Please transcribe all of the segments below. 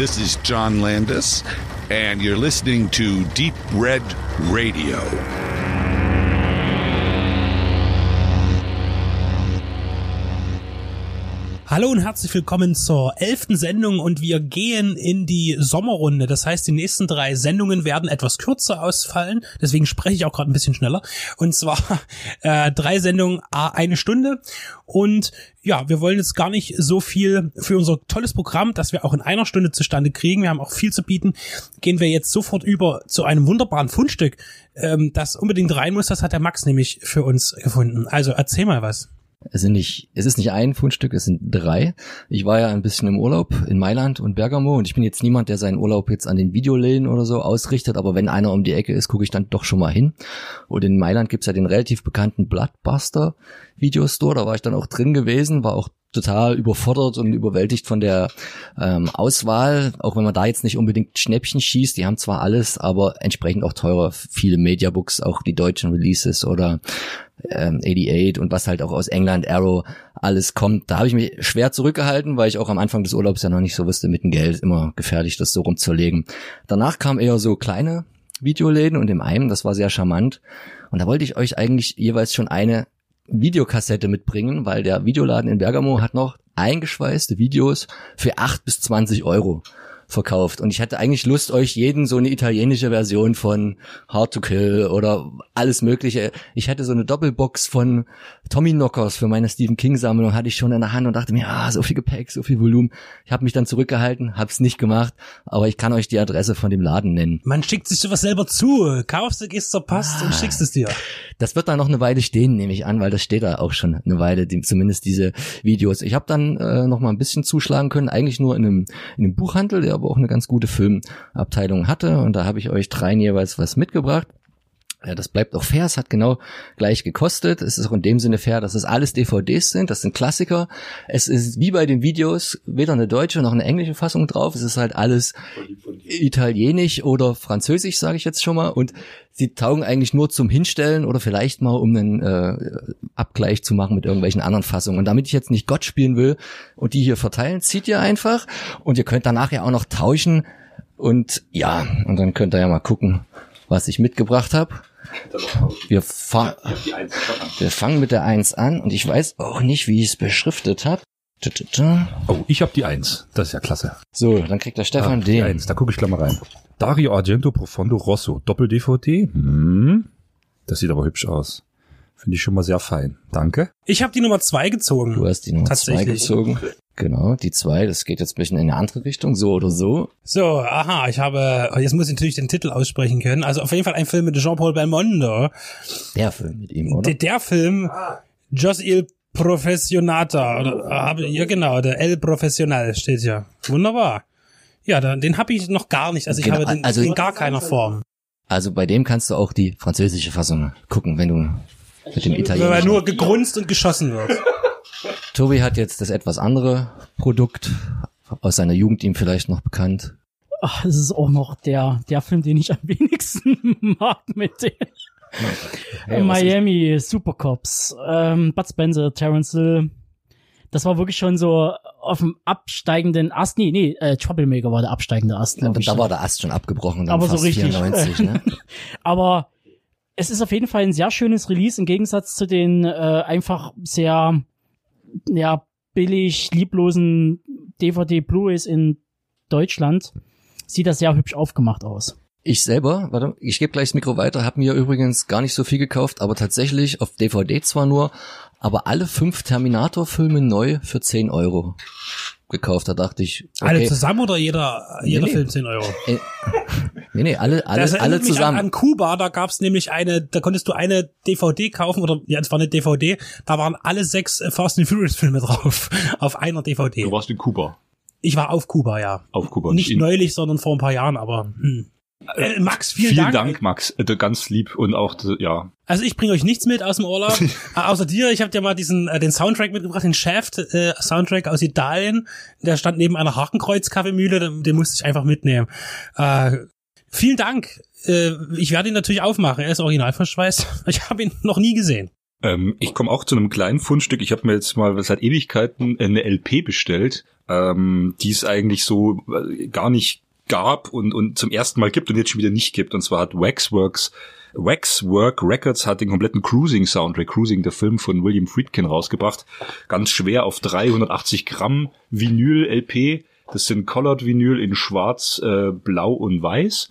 This is John Landis, and you're listening to Deep Red Radio. Hallo und herzlich willkommen zur elften Sendung und wir gehen in die Sommerrunde. Das heißt, die nächsten drei Sendungen werden etwas kürzer ausfallen. Deswegen spreche ich auch gerade ein bisschen schneller. Und zwar äh, drei Sendungen, eine Stunde. Und ja, wir wollen jetzt gar nicht so viel für unser tolles Programm, das wir auch in einer Stunde zustande kriegen. Wir haben auch viel zu bieten. Gehen wir jetzt sofort über zu einem wunderbaren Fundstück, ähm, das unbedingt rein muss. Das hat der Max nämlich für uns gefunden. Also erzähl mal was. Es sind nicht, es ist nicht ein Fundstück, es sind drei. Ich war ja ein bisschen im Urlaub in Mailand und Bergamo und ich bin jetzt niemand, der seinen Urlaub jetzt an den Videoläden oder so ausrichtet, aber wenn einer um die Ecke ist, gucke ich dann doch schon mal hin. Und in Mailand gibt's ja den relativ bekannten Bloodbuster Videostore, da war ich dann auch drin gewesen, war auch total überfordert und überwältigt von der ähm, Auswahl, auch wenn man da jetzt nicht unbedingt Schnäppchen schießt, die haben zwar alles, aber entsprechend auch teurer, viele Mediabooks, auch die deutschen Releases oder ähm, 88 und was halt auch aus England, Arrow, alles kommt. Da habe ich mich schwer zurückgehalten, weil ich auch am Anfang des Urlaubs ja noch nicht so wusste, mit dem Geld immer gefährlich, das so rumzulegen. Danach kam eher so kleine Videoläden und im einen, das war sehr charmant. Und da wollte ich euch eigentlich jeweils schon eine Videokassette mitbringen, weil der Videoladen in Bergamo hat noch eingeschweißte Videos für acht bis zwanzig Euro verkauft. Und ich hatte eigentlich Lust, euch jeden so eine italienische Version von Hard to Kill oder alles Mögliche. Ich hatte so eine Doppelbox von Tommy Knockers für meine Stephen King Sammlung hatte ich schon in der Hand und dachte mir, ah, so viel Gepäck, so viel Volumen. Ich habe mich dann zurückgehalten, hab's nicht gemacht, aber ich kann euch die Adresse von dem Laden nennen. Man schickt sich sowas selber zu. Kaufst du, gehst zur Post ah, und schickst es dir. Das wird da noch eine Weile stehen, nehme ich an, weil das steht da auch schon eine Weile, die, zumindest diese Videos. Ich habe dann äh, noch mal ein bisschen zuschlagen können, eigentlich nur in einem, in einem Buchhandel, der aber auch eine ganz gute Filmabteilung hatte und da habe ich euch dreien jeweils was mitgebracht. Ja, das bleibt auch fair. Es hat genau gleich gekostet. Es ist auch in dem Sinne fair, dass es alles DVDs sind. Das sind Klassiker. Es ist wie bei den Videos weder eine deutsche noch eine englische Fassung drauf. Es ist halt alles italienisch oder französisch, sage ich jetzt schon mal. Und sie taugen eigentlich nur zum Hinstellen oder vielleicht mal, um einen äh, Abgleich zu machen mit irgendwelchen anderen Fassungen. Und damit ich jetzt nicht Gott spielen will und die hier verteilen, zieht ihr einfach. Und ihr könnt danach ja auch noch tauschen. Und ja, und dann könnt ihr ja mal gucken, was ich mitgebracht habe. Wir, fa wir fangen mit der 1 an und ich weiß auch nicht, wie ich es beschriftet habe. Oh, ich habe die 1. Das ist ja klasse. So, dann kriegt der Stefan ah, den. Die 1, da gucke ich gleich mal rein. Dario Argento Profondo Rosso, Doppel-DVD. Hm. Das sieht aber hübsch aus. Finde ich schon mal sehr fein. Danke. Ich habe die Nummer 2 gezogen. Du hast die Nummer 2 gezogen. Genau, die zwei, das geht jetzt ein bisschen in eine andere Richtung, so oder so. So, aha, ich habe, jetzt muss ich natürlich den Titel aussprechen können. Also auf jeden Fall ein Film mit Jean-Paul Belmondo. Der Film mit ihm, oder? Der, der Film, Jos Il Professionata, oder, ja genau, der El Professional steht ja. Wunderbar. Ja, den habe ich noch gar nicht, also ich genau, habe den also, in gar keiner Form. Also bei dem kannst du auch die französische Fassung gucken, wenn du mit dem Italienischen... Weil nur gegrunzt und geschossen wird. Tobi hat jetzt das etwas andere Produkt aus seiner Jugend ihm vielleicht noch bekannt. Ach, es ist auch noch der, der Film, den ich am wenigsten mag mit dem. Hey, Miami, Supercops, ähm, Bud Spencer, Terence Hill. Das war wirklich schon so auf dem absteigenden Ast. Nee, nee, äh, Troublemaker war der absteigende Ast. Ja, da war der Ast schon abgebrochen. Dann Aber fast so richtig. 94, ne? Aber es ist auf jeden Fall ein sehr schönes Release im Gegensatz zu den äh, einfach sehr ja, billig, lieblosen DVD Blu-rays in Deutschland sieht das sehr hübsch aufgemacht aus. Ich selber, warte, ich gebe gleich das Mikro weiter, habe mir übrigens gar nicht so viel gekauft, aber tatsächlich auf DVD zwar nur, aber alle fünf Terminator-Filme neu für 10 Euro gekauft. Da dachte ich. Okay, alle zusammen oder jeder, jeder nee, Film 10 Euro? Äh, nee, nee, alle, alle, das alle zusammen. An, an Kuba, da gab's nämlich eine, da konntest du eine DVD kaufen, oder ja, es war eine DVD, da waren alle sechs Fast and Furious Filme drauf, auf einer DVD. Du warst in Kuba. Ich war auf Kuba, ja. Auf Kuba. Nicht neulich, sondern vor ein paar Jahren, aber hm. Äh, Max, vielen, vielen Dank. Dank, Max. Äh, ganz lieb und auch, ja. Also ich bringe euch nichts mit aus dem Urlaub, außer dir. Ich habe dir mal diesen äh, den Soundtrack mitgebracht, den Shaft äh, Soundtrack aus Italien. Der stand neben einer Hakenkreuz-Kaffeemühle, den, den musste ich einfach mitnehmen. Äh, vielen Dank. Äh, ich werde ihn natürlich aufmachen. Er ist original verschweißt. Ich habe ihn noch nie gesehen. Ähm, ich komme auch zu einem kleinen Fundstück. Ich habe mir jetzt mal seit Ewigkeiten eine LP bestellt, ähm, die es eigentlich so gar nicht gab und, und zum ersten Mal gibt und jetzt schon wieder nicht gibt. Und zwar hat Waxworks Waxwork Records hat den kompletten Cruising Soundtrack, Cruising, der Film von William Friedkin rausgebracht. Ganz schwer auf 380 Gramm Vinyl LP. Das sind Colored Vinyl in schwarz, äh, blau und weiß.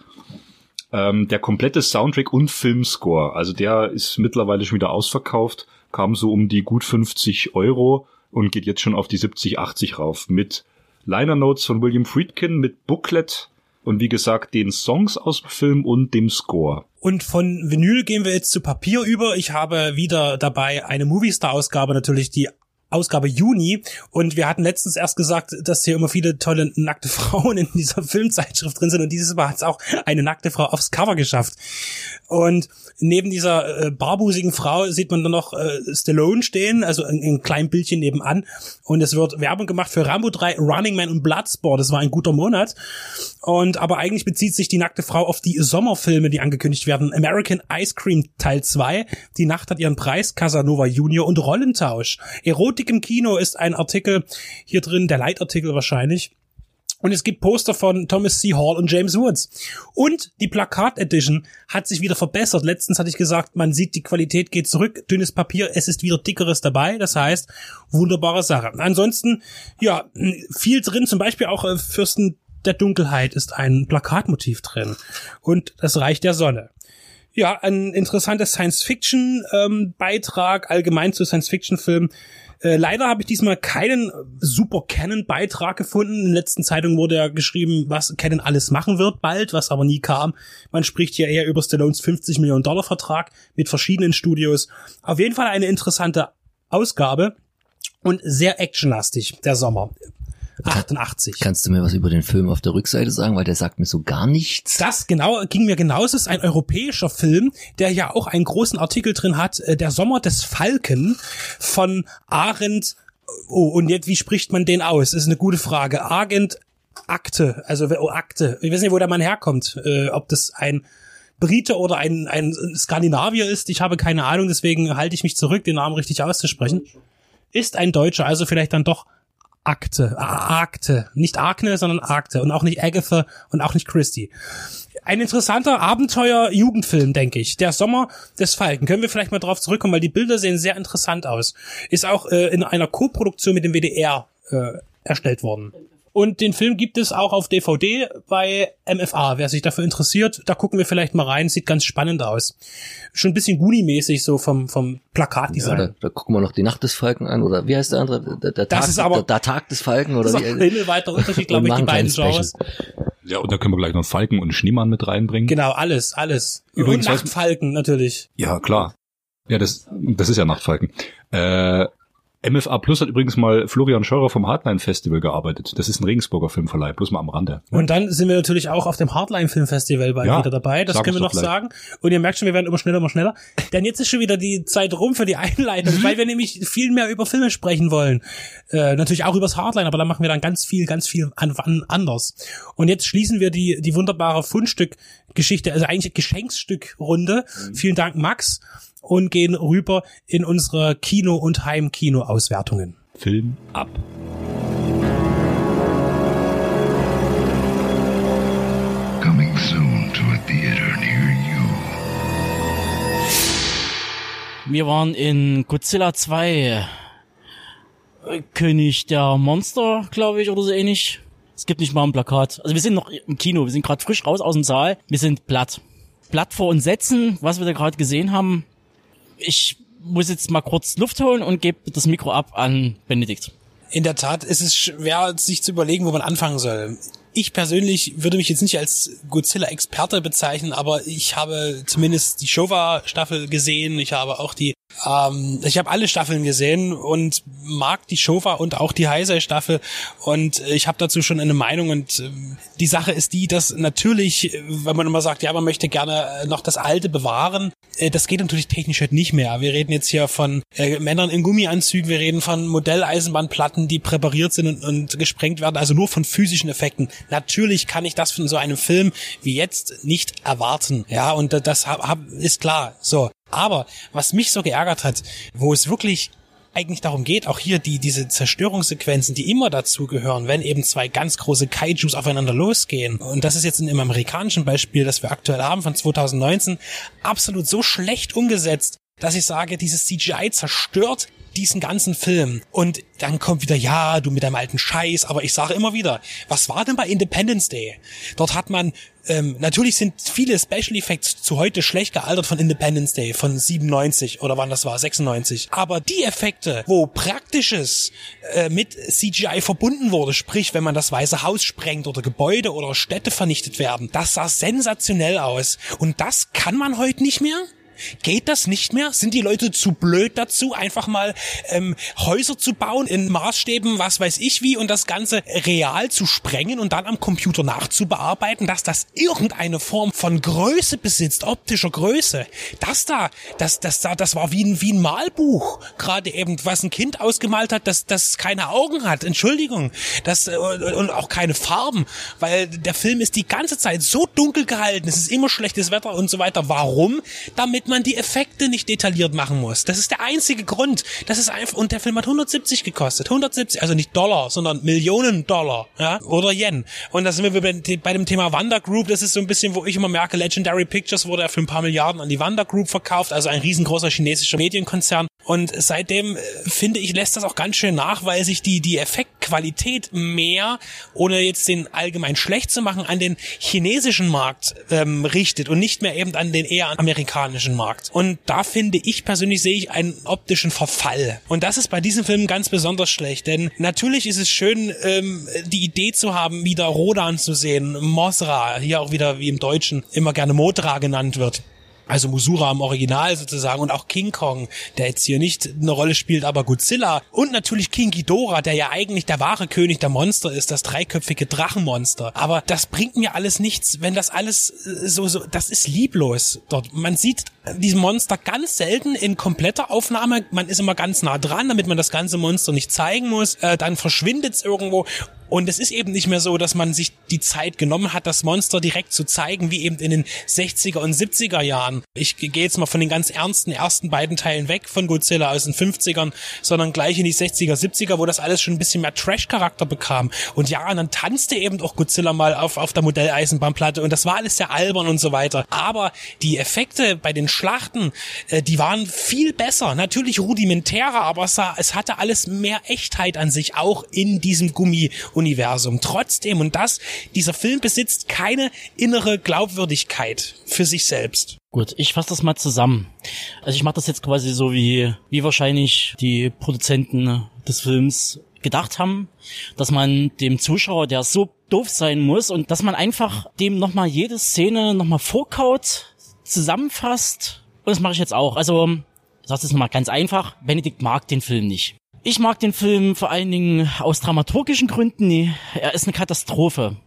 Ähm, der komplette Soundtrack und Filmscore, also der ist mittlerweile schon wieder ausverkauft, kam so um die gut 50 Euro und geht jetzt schon auf die 70, 80 rauf mit Liner Notes von William Friedkin, mit Booklet und wie gesagt den Songs aus dem Film und dem Score. Und von Vinyl gehen wir jetzt zu Papier über. Ich habe wieder dabei eine Movistar-Ausgabe, natürlich die Ausgabe Juni und wir hatten letztens erst gesagt, dass hier immer viele tolle nackte Frauen in dieser Filmzeitschrift drin sind und dieses Mal hat es auch eine nackte Frau aufs Cover geschafft. Und neben dieser äh, barbusigen Frau sieht man dann noch äh, Stallone stehen, also ein, ein kleines Bildchen nebenan und es wird Werbung gemacht für Rambo 3, Running Man und Bloodsport. Das war ein guter Monat. Und aber eigentlich bezieht sich die nackte Frau auf die Sommerfilme, die angekündigt werden. American Ice Cream Teil 2, Die Nacht hat ihren Preis, Casanova Junior und Rollentausch. Erotik im Kino ist ein Artikel hier drin, der Leitartikel wahrscheinlich. Und es gibt Poster von Thomas C. Hall und James Woods. Und die Plakat Edition hat sich wieder verbessert. Letztens hatte ich gesagt, man sieht, die Qualität geht zurück. Dünnes Papier, es ist wieder dickeres dabei. Das heißt, wunderbare Sache. Ansonsten, ja, viel drin. Zum Beispiel auch äh, Fürsten der Dunkelheit ist ein Plakatmotiv drin. Und das Reich der Sonne. Ja, ein interessanter Science-Fiction-Beitrag ähm, allgemein zu Science-Fiction-Filmen. Äh, leider habe ich diesmal keinen Super Canon-Beitrag gefunden. In den letzten Zeitungen wurde ja geschrieben, was Canon alles machen wird bald, was aber nie kam. Man spricht hier eher über Stallones 50 Millionen Dollar Vertrag mit verschiedenen Studios. Auf jeden Fall eine interessante Ausgabe und sehr actionlastig, der Sommer. 88. Kannst du mir was über den Film auf der Rückseite sagen, weil der sagt mir so gar nichts. Das genau ging mir genauso. Es ist ein europäischer Film, der ja auch einen großen Artikel drin hat, äh, Der Sommer des Falken von Arendt. Oh, und jetzt, wie spricht man den aus? Ist eine gute Frage. Agent Akte, also oh, Akte. Ich weiß nicht, wo der Mann herkommt. Äh, ob das ein Brite oder ein, ein Skandinavier ist. Ich habe keine Ahnung, deswegen halte ich mich zurück, den Namen richtig auszusprechen. Ist ein Deutscher, also vielleicht dann doch Akte, Akte, nicht Akne, sondern Akte und auch nicht Agatha und auch nicht Christie. Ein interessanter Abenteuer-Jugendfilm, denke ich. Der Sommer des Falken. Können wir vielleicht mal drauf zurückkommen, weil die Bilder sehen sehr interessant aus. Ist auch äh, in einer Co-Produktion mit dem WDR äh, erstellt worden. Und den Film gibt es auch auf DVD bei MFA, wer sich dafür interessiert. Da gucken wir vielleicht mal rein. Sieht ganz spannend aus. Schon ein bisschen Goonie-mäßig so vom, vom Plakatdesign. Ja, da, da gucken wir noch die Nacht des Falken an oder wie heißt der andere? Der, der das Tag, ist aber, der, der Tag des Falken oder das ist wie? himmelweiter Unterschied, glaube ich, die beiden Genres. Ja, und da können wir gleich noch Falken und Schneemann mit reinbringen. Genau, alles, alles. Übrigens, und Nachtfalken natürlich. Ja, klar. Ja, das, das ist ja Nachtfalken. Äh, MFA Plus hat übrigens mal Florian Scheurer vom Hardline Festival gearbeitet. Das ist ein Regensburger Filmverleih, bloß mal am Rande. Und dann sind wir natürlich auch auf dem Hardline Film Festival bald ja, wieder dabei. Das können wir noch sagen. Und ihr merkt schon, wir werden immer schneller, immer schneller. Denn jetzt ist schon wieder die Zeit rum für die Einleitung, weil wir nämlich viel mehr über Filme sprechen wollen. Äh, natürlich auch übers Hardline, aber da machen wir dann ganz viel, ganz viel an, an, anders. Und jetzt schließen wir die, die wunderbare Fundstück-Geschichte, also eigentlich Geschenksstück-Runde. Mhm. Vielen Dank, Max und gehen rüber in unsere Kino- und Heimkino-Auswertungen. Film ab. Coming soon to a theater near you. Wir waren in Godzilla 2. König der Monster, glaube ich, oder so ähnlich. Es gibt nicht mal ein Plakat. Also wir sind noch im Kino, wir sind gerade frisch raus aus dem Saal. Wir sind platt. Platt vor uns setzen, was wir da gerade gesehen haben, ich muss jetzt mal kurz Luft holen und gebe das Mikro ab an Benedikt. In der Tat ist es schwer, sich zu überlegen, wo man anfangen soll. Ich persönlich würde mich jetzt nicht als Godzilla-Experte bezeichnen, aber ich habe zumindest die Showa-Staffel gesehen. Ich habe auch die ähm, ich habe alle Staffeln gesehen und mag die Showa und auch die Heisei-Staffel und ich habe dazu schon eine Meinung und äh, die Sache ist die, dass natürlich, wenn man immer sagt, ja, man möchte gerne noch das Alte bewahren, äh, das geht natürlich technisch halt nicht mehr. Wir reden jetzt hier von äh, Männern in Gummianzügen, wir reden von Modelleisenbahnplatten, die präpariert sind und, und gesprengt werden, also nur von physischen Effekten. Natürlich kann ich das von so einem Film wie jetzt nicht erwarten. Ja, und das hab, hab, ist klar. So, Aber was mich so geärgert hat, wo es wirklich eigentlich darum geht, auch hier die, diese Zerstörungssequenzen, die immer dazugehören, wenn eben zwei ganz große Kaijus aufeinander losgehen. Und das ist jetzt in dem amerikanischen Beispiel, das wir aktuell haben von 2019, absolut so schlecht umgesetzt, dass ich sage, dieses CGI zerstört diesen ganzen Film. Und dann kommt wieder, ja, du mit deinem alten Scheiß, aber ich sage immer wieder, was war denn bei Independence Day? Dort hat man ähm, natürlich sind viele Special Effects zu heute schlecht gealtert von Independence Day von 97 oder wann das war 96. Aber die Effekte, wo praktisches äh, mit CGI verbunden wurde, sprich wenn man das Weiße Haus sprengt oder Gebäude oder Städte vernichtet werden, das sah sensationell aus. Und das kann man heute nicht mehr. Geht das nicht mehr? Sind die Leute zu blöd dazu, einfach mal ähm, Häuser zu bauen in Maßstäben, was weiß ich wie, und das Ganze real zu sprengen und dann am Computer nachzubearbeiten, dass das irgendeine Form von Größe besitzt, optischer Größe? Das da, das, das da, das war wie ein, wie ein Malbuch. Gerade eben, was ein Kind ausgemalt hat, das, das keine Augen hat. Entschuldigung. Das, äh, und auch keine Farben, weil der Film ist die ganze Zeit so dunkel gehalten, es ist immer schlechtes Wetter und so weiter. Warum? Damit man die Effekte nicht detailliert machen muss. Das ist der einzige Grund. Das ist einfach, und der Film hat 170 gekostet. 170, also nicht Dollar, sondern Millionen Dollar, ja, oder Yen. Und da sind wir bei dem Thema Wanda Group. Das ist so ein bisschen, wo ich immer merke, Legendary Pictures wurde ja für ein paar Milliarden an die Wanda Group verkauft, also ein riesengroßer chinesischer Medienkonzern. Und seitdem äh, finde ich, lässt das auch ganz schön nach, weil sich die, die Effektqualität mehr, ohne jetzt den allgemein schlecht zu machen, an den chinesischen Markt ähm, richtet und nicht mehr eben an den eher amerikanischen Markt. Und da finde ich persönlich sehe ich einen optischen Verfall. Und das ist bei diesem Film ganz besonders schlecht, denn natürlich ist es schön, ähm, die Idee zu haben, wieder Rodan zu sehen, Mosra, hier auch wieder wie im Deutschen immer gerne Motra genannt wird also Musura im Original sozusagen und auch King Kong, der jetzt hier nicht eine Rolle spielt, aber Godzilla und natürlich King Ghidorah, der ja eigentlich der wahre König der Monster ist, das dreiköpfige Drachenmonster. Aber das bringt mir alles nichts, wenn das alles äh, so so das ist lieblos dort. Man sieht diesem Monster ganz selten in kompletter Aufnahme, man ist immer ganz nah dran, damit man das ganze Monster nicht zeigen muss, äh, dann verschwindet es irgendwo und es ist eben nicht mehr so, dass man sich die Zeit genommen hat, das Monster direkt zu zeigen, wie eben in den 60er und 70er Jahren. Ich gehe jetzt mal von den ganz ernsten ersten beiden Teilen weg von Godzilla aus den 50ern, sondern gleich in die 60er, 70er, wo das alles schon ein bisschen mehr Trash-Charakter bekam. Und ja, und dann tanzte eben auch Godzilla mal auf, auf der Modelleisenbahnplatte und das war alles sehr albern und so weiter. Aber die Effekte bei den Schlachten, äh, die waren viel besser. Natürlich rudimentärer, aber es, sah, es hatte alles mehr Echtheit an sich, auch in diesem Gummi- Universum. Trotzdem, und das, dieser Film besitzt keine innere Glaubwürdigkeit für sich selbst. Gut, ich fasse das mal zusammen. Also ich mache das jetzt quasi so wie, wie wahrscheinlich die Produzenten des Films gedacht haben, dass man dem Zuschauer, der so doof sein muss und dass man einfach dem nochmal jede Szene nochmal vorkaut, zusammenfasst. Und das mache ich jetzt auch. Also, ich sage es nochmal ganz einfach, Benedikt mag den Film nicht. Ich mag den Film vor allen Dingen aus dramaturgischen Gründen. Er ist eine Katastrophe.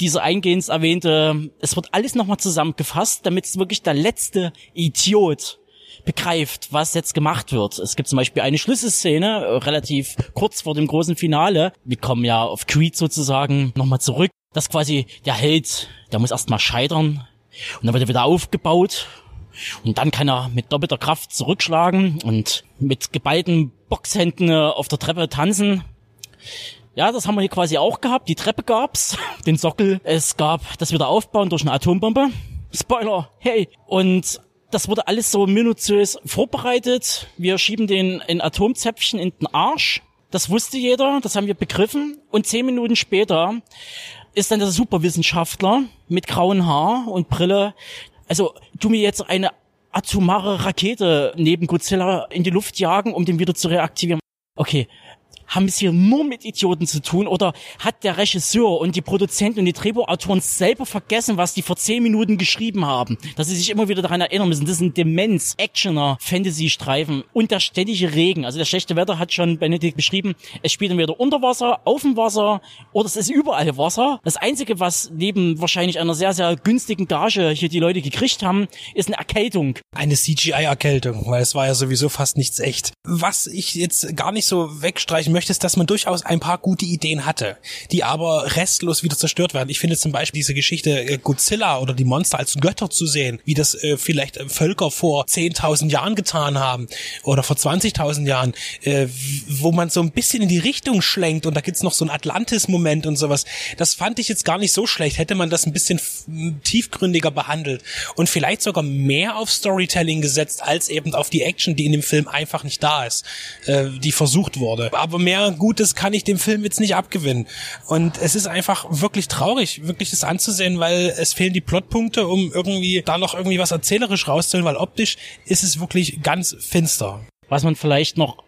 Dieser eingehend erwähnte, es wird alles nochmal zusammengefasst, damit es wirklich der letzte Idiot begreift, was jetzt gemacht wird. Es gibt zum Beispiel eine Schlüsselszene, äh, relativ kurz vor dem großen Finale. Wir kommen ja auf Creed sozusagen nochmal zurück. Das quasi der Held, der muss erstmal scheitern. Und dann wird er wieder aufgebaut und dann kann er mit doppelter Kraft zurückschlagen und mit geballten Boxhänden äh, auf der Treppe tanzen. Ja, das haben wir hier quasi auch gehabt. Die Treppe gab's, den Sockel. Es gab das wieder aufbauen durch eine Atombombe. Spoiler, hey. Und das wurde alles so minutiös vorbereitet. Wir schieben den in Atomzäpfchen in den Arsch. Das wusste jeder, das haben wir begriffen. Und zehn Minuten später ist dann der Superwissenschaftler mit grauen Haar und Brille also tu mir jetzt eine atomare Rakete neben Godzilla in die Luft jagen, um den wieder zu reaktivieren. Okay, haben es hier nur mit Idioten zu tun oder hat der Regisseur und die Produzenten und die Drehbuchautoren selber vergessen, was die vor zehn Minuten geschrieben haben? Dass sie sich immer wieder daran erinnern müssen. Das sind Demenz, Actioner, Fantasy-Streifen und der ständige Regen. Also der schlechte Wetter hat schon Benedikt beschrieben. Es spielt entweder unter Wasser, auf dem Wasser oder es ist überall Wasser. Das Einzige, was neben wahrscheinlich einer sehr, sehr günstigen Gage hier die Leute gekriegt haben, ist eine Erkältung. Eine CGI-Erkältung, weil es war ja sowieso fast nichts echt. Was ich jetzt gar nicht so wegstreichen möchte, möchtest, dass man durchaus ein paar gute Ideen hatte, die aber restlos wieder zerstört werden. Ich finde zum Beispiel diese Geschichte äh, Godzilla oder die Monster als Götter zu sehen, wie das äh, vielleicht äh, Völker vor 10.000 Jahren getan haben oder vor 20.000 Jahren, äh, wo man so ein bisschen in die Richtung schlenkt und da gibt's noch so ein Atlantis-Moment und sowas. Das fand ich jetzt gar nicht so schlecht. Hätte man das ein bisschen tiefgründiger behandelt und vielleicht sogar mehr auf Storytelling gesetzt, als eben auf die Action, die in dem Film einfach nicht da ist, äh, die versucht wurde. Aber mehr Gutes kann ich dem Film jetzt nicht abgewinnen. Und es ist einfach wirklich traurig, wirklich das anzusehen, weil es fehlen die Plotpunkte, um irgendwie da noch irgendwie was erzählerisch rauszuholen, weil optisch ist es wirklich ganz finster. Was man vielleicht noch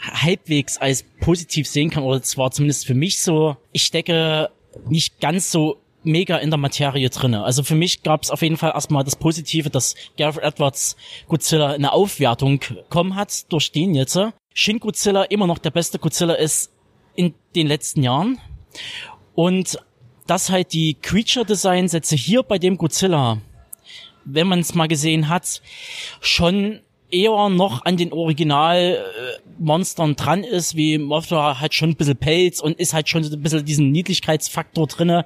halbwegs als positiv sehen kann, oder zwar zumindest für mich so, ich stecke nicht ganz so mega in der Materie drinne. Also für mich gab es auf jeden Fall erstmal das Positive, dass Gareth Edwards Godzilla eine Aufwertung bekommen hat durch den jetzt. Shin Godzilla immer noch der beste Godzilla ist in den letzten Jahren. Und dass halt die Creature Design Sätze hier bei dem Godzilla, wenn man es mal gesehen hat, schon eher noch an den Originalmonstern dran ist, wie Mothra hat schon ein bisschen Pelz und ist halt schon ein bisschen diesen Niedlichkeitsfaktor drinne,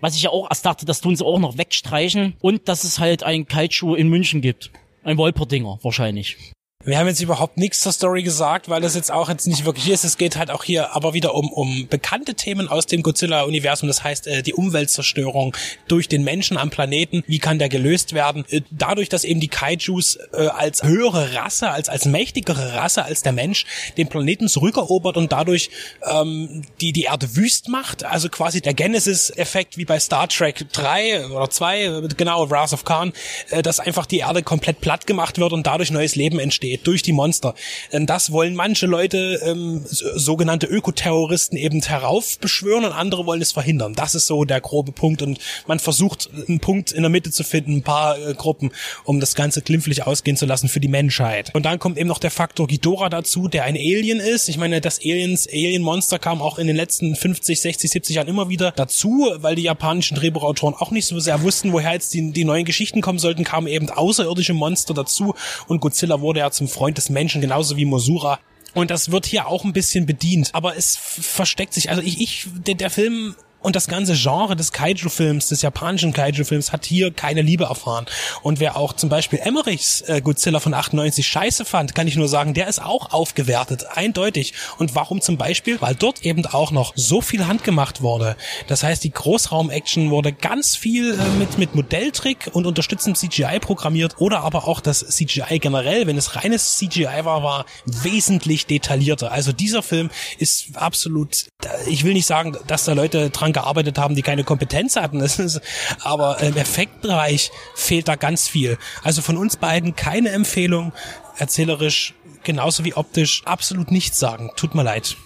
was ich ja auch erst dachte, das tun sie auch noch wegstreichen und dass es halt ein Kaiju in München gibt. Ein Wolperdinger wahrscheinlich. Wir haben jetzt überhaupt nichts zur Story gesagt, weil das jetzt auch jetzt nicht wirklich ist. Es geht halt auch hier aber wieder um, um bekannte Themen aus dem Godzilla-Universum. Das heißt, äh, die Umweltzerstörung durch den Menschen am Planeten. Wie kann der gelöst werden? Äh, dadurch, dass eben die Kaijus äh, als höhere Rasse, als, als mächtigere Rasse als der Mensch den Planeten zurückerobert und dadurch ähm, die, die Erde wüst macht. Also quasi der Genesis-Effekt wie bei Star Trek 3 oder 2, genau, Wrath of Khan, äh, dass einfach die Erde komplett platt gemacht wird und dadurch neues Leben entsteht geht durch die Monster. Denn das wollen manche Leute, ähm, sogenannte Ökoterroristen, eben heraufbeschwören und andere wollen es verhindern. Das ist so der grobe Punkt und man versucht einen Punkt in der Mitte zu finden, ein paar äh, Gruppen, um das Ganze glimpflich ausgehen zu lassen für die Menschheit. Und dann kommt eben noch der Faktor Ghidorah dazu, der ein Alien ist. Ich meine, das Aliens, Alien-Monster kam auch in den letzten 50, 60, 70 Jahren immer wieder dazu, weil die japanischen Drehbuchautoren auch nicht so sehr wussten, woher jetzt die, die neuen Geschichten kommen sollten, kamen eben außerirdische Monster dazu und Godzilla wurde ja zum zum Freund des Menschen, genauso wie Mosura. Und das wird hier auch ein bisschen bedient. Aber es versteckt sich, also ich, ich, der, der Film und das ganze Genre des Kaiju-Films, des japanischen Kaiju-Films, hat hier keine Liebe erfahren. Und wer auch zum Beispiel Emmerichs äh, Godzilla von 98 scheiße fand, kann ich nur sagen, der ist auch aufgewertet, eindeutig. Und warum zum Beispiel? Weil dort eben auch noch so viel handgemacht wurde. Das heißt, die Großraum-Action wurde ganz viel äh, mit, mit Modelltrick und unterstützendem CGI programmiert oder aber auch das CGI generell, wenn es reines CGI war, war wesentlich detaillierter. Also dieser Film ist absolut, ich will nicht sagen, dass da Leute dran gearbeitet haben, die keine Kompetenz hatten. Ist, aber im Effektbereich fehlt da ganz viel. Also von uns beiden keine Empfehlung. Erzählerisch genauso wie optisch absolut nichts sagen. Tut mir leid.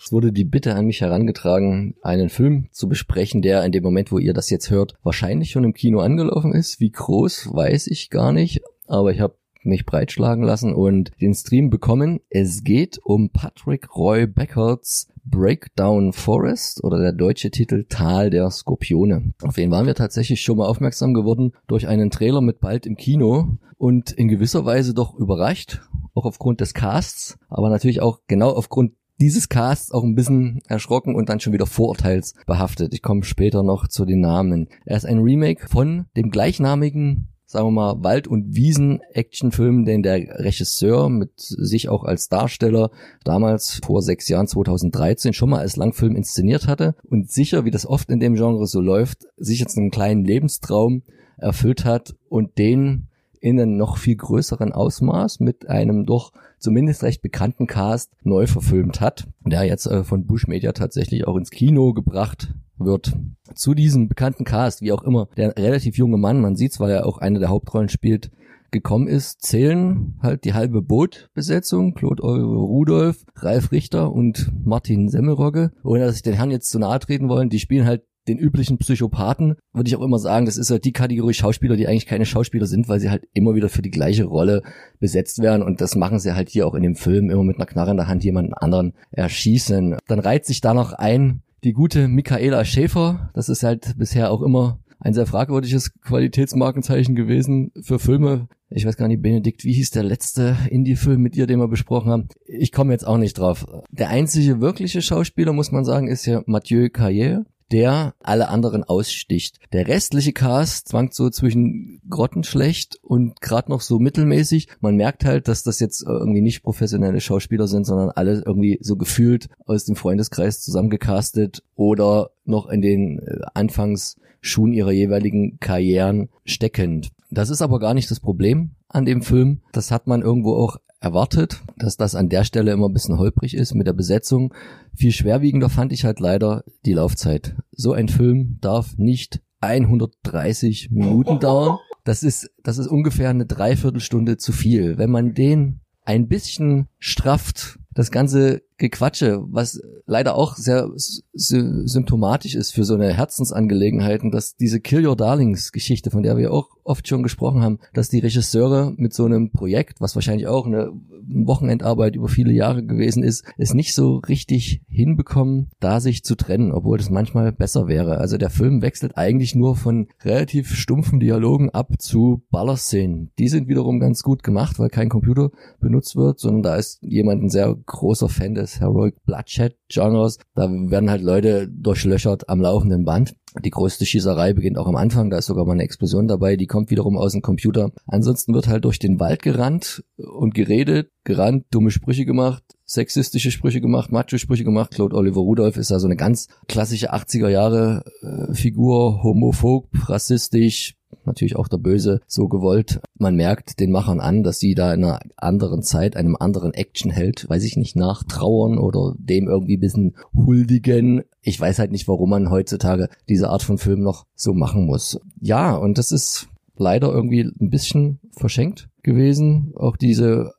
Es wurde die Bitte an mich herangetragen, einen Film zu besprechen, der in dem Moment, wo ihr das jetzt hört, wahrscheinlich schon im Kino angelaufen ist. Wie groß, weiß ich gar nicht. Aber ich habe mich breitschlagen lassen und den Stream bekommen. Es geht um Patrick Roy Beckerts Breakdown Forest oder der deutsche Titel Tal der Skorpione. Auf den waren wir tatsächlich schon mal aufmerksam geworden durch einen Trailer mit bald im Kino und in gewisser Weise doch überrascht, auch aufgrund des Casts, aber natürlich auch genau aufgrund dieses Casts auch ein bisschen erschrocken und dann schon wieder vorurteilsbehaftet. Ich komme später noch zu den Namen. Er ist ein Remake von dem gleichnamigen sagen wir mal, Wald- und Wiesen-Actionfilm, den der Regisseur mit sich auch als Darsteller damals vor sechs Jahren, 2013, schon mal als Langfilm inszeniert hatte und sicher, wie das oft in dem Genre so läuft, sich jetzt einen kleinen Lebenstraum erfüllt hat und den in einem noch viel größeren Ausmaß mit einem doch zumindest recht bekannten Cast neu verfilmt hat, der jetzt äh, von Bush Media tatsächlich auch ins Kino gebracht wird. Zu diesem bekannten Cast, wie auch immer, der relativ junge Mann, man sieht weil er auch eine der Hauptrollen spielt, gekommen ist, zählen halt die halbe Bootbesetzung, Claude Rudolph, Ralf Richter und Martin Semmelrogge. Ohne dass ich den Herrn jetzt zu nahe treten wollen, die spielen halt den üblichen Psychopathen, würde ich auch immer sagen, das ist halt die Kategorie Schauspieler, die eigentlich keine Schauspieler sind, weil sie halt immer wieder für die gleiche Rolle besetzt werden und das machen sie halt hier auch in dem Film, immer mit einer Knarre in der Hand jemanden anderen erschießen. Dann reiht sich da noch ein die gute Michaela Schäfer. Das ist halt bisher auch immer ein sehr fragwürdiges Qualitätsmarkenzeichen gewesen für Filme. Ich weiß gar nicht, Benedikt, wie hieß der letzte Indie-Film mit ihr, den wir besprochen haben? Ich komme jetzt auch nicht drauf. Der einzige wirkliche Schauspieler, muss man sagen, ist ja Mathieu Carrier der alle anderen aussticht. Der restliche Cast zwangt so zwischen grottenschlecht und gerade noch so mittelmäßig. Man merkt halt, dass das jetzt irgendwie nicht professionelle Schauspieler sind, sondern alle irgendwie so gefühlt aus dem Freundeskreis zusammengecastet oder noch in den äh, Anfangsschuhen ihrer jeweiligen Karrieren steckend. Das ist aber gar nicht das Problem an dem Film. Das hat man irgendwo auch erwartet, dass das an der Stelle immer ein bisschen holprig ist mit der Besetzung. Viel schwerwiegender fand ich halt leider die Laufzeit. So ein Film darf nicht 130 Minuten dauern. Das ist, das ist ungefähr eine Dreiviertelstunde zu viel. Wenn man den ein bisschen strafft, das ganze Gequatsche, was leider auch sehr symptomatisch ist für so eine Herzensangelegenheiten, dass diese Kill Your Darlings Geschichte, von der wir auch oft schon gesprochen haben, dass die Regisseure mit so einem Projekt, was wahrscheinlich auch eine Wochenendarbeit über viele Jahre gewesen ist, es nicht so richtig hinbekommen, da sich zu trennen, obwohl das manchmal besser wäre. Also der Film wechselt eigentlich nur von relativ stumpfen Dialogen ab zu Ballerszenen. Die sind wiederum ganz gut gemacht, weil kein Computer benutzt wird, sondern da ist jemand ein sehr großer Fan des Heroic Bloodshed Genres. Da werden halt Leute durchlöchert am laufenden Band. Die größte Schießerei beginnt auch am Anfang, da ist sogar mal eine Explosion dabei, die kommt wiederum aus dem Computer. Ansonsten wird halt durch den Wald gerannt und geredet, gerannt, dumme Sprüche gemacht, sexistische Sprüche gemacht, Macho-Sprüche gemacht. Claude Oliver Rudolph ist da so eine ganz klassische 80er Jahre äh, Figur, homophob, rassistisch, natürlich auch der Böse so gewollt. Man merkt den Machern an, dass sie da in einer anderen Zeit, einem anderen Actionheld, weiß ich nicht, nachtrauern oder dem irgendwie bisschen huldigen. Ich weiß halt nicht, warum man heutzutage diese Art von Film noch so machen muss. Ja, und das ist leider irgendwie ein bisschen verschenkt gewesen. Auch diese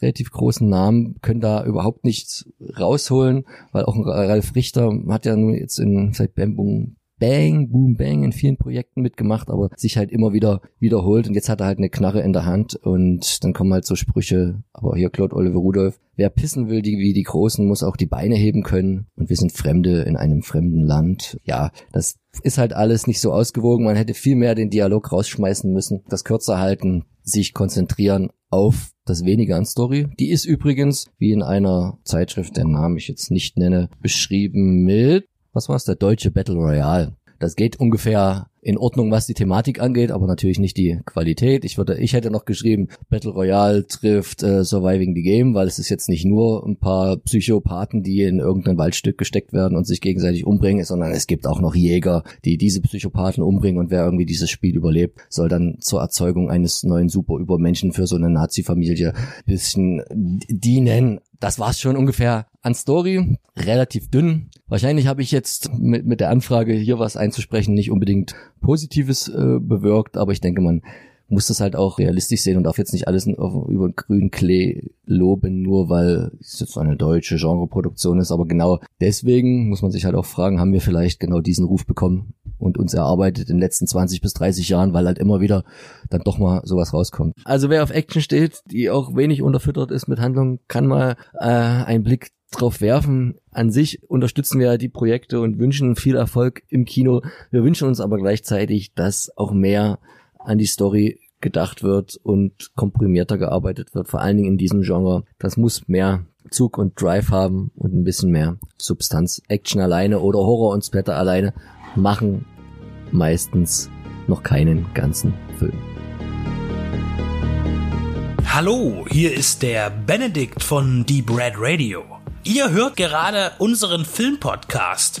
relativ großen Namen können da überhaupt nichts rausholen, weil auch Ralf Richter hat ja nur jetzt in seit Bambung Bang, Boom, Bang in vielen Projekten mitgemacht, aber sich halt immer wieder wiederholt. Und jetzt hat er halt eine Knarre in der Hand und dann kommen halt so Sprüche. Aber hier Claude Oliver Rudolph. Wer pissen will, die, wie die Großen, muss auch die Beine heben können. Und wir sind Fremde in einem fremden Land. Ja, das ist halt alles nicht so ausgewogen. Man hätte viel mehr den Dialog rausschmeißen müssen, das kürzer halten, sich konzentrieren auf das Weniger an Story. Die ist übrigens, wie in einer Zeitschrift, deren Namen ich jetzt nicht nenne, beschrieben mit was war's, der deutsche Battle Royale. Das geht ungefähr in Ordnung, was die Thematik angeht, aber natürlich nicht die Qualität. Ich würde, ich hätte noch geschrieben, Battle Royale trifft äh, Surviving the Game, weil es ist jetzt nicht nur ein paar Psychopathen, die in irgendein Waldstück gesteckt werden und sich gegenseitig umbringen, sondern es gibt auch noch Jäger, die diese Psychopathen umbringen und wer irgendwie dieses Spiel überlebt, soll dann zur Erzeugung eines neuen Superübermenschen für so eine Nazi-Familie bisschen dienen das war's schon ungefähr an Story. Relativ dünn. Wahrscheinlich habe ich jetzt mit, mit der Anfrage, hier was einzusprechen, nicht unbedingt Positives äh, bewirkt, aber ich denke, man muss das halt auch realistisch sehen und darf jetzt nicht alles über grünen Klee loben, nur weil es jetzt eine deutsche Genreproduktion ist. Aber genau deswegen muss man sich halt auch fragen, haben wir vielleicht genau diesen Ruf bekommen und uns erarbeitet in den letzten 20 bis 30 Jahren, weil halt immer wieder dann doch mal sowas rauskommt. Also wer auf Action steht, die auch wenig unterfüttert ist mit Handlung, kann mal äh, einen Blick drauf werfen. An sich unterstützen wir die Projekte und wünschen viel Erfolg im Kino. Wir wünschen uns aber gleichzeitig, dass auch mehr an die Story gedacht wird und komprimierter gearbeitet wird, vor allen Dingen in diesem Genre. Das muss mehr Zug und Drive haben und ein bisschen mehr Substanz. Action alleine oder Horror und Splatter alleine machen meistens noch keinen ganzen Film. Hallo, hier ist der Benedikt von Deep Red Radio. Ihr hört gerade unseren Filmpodcast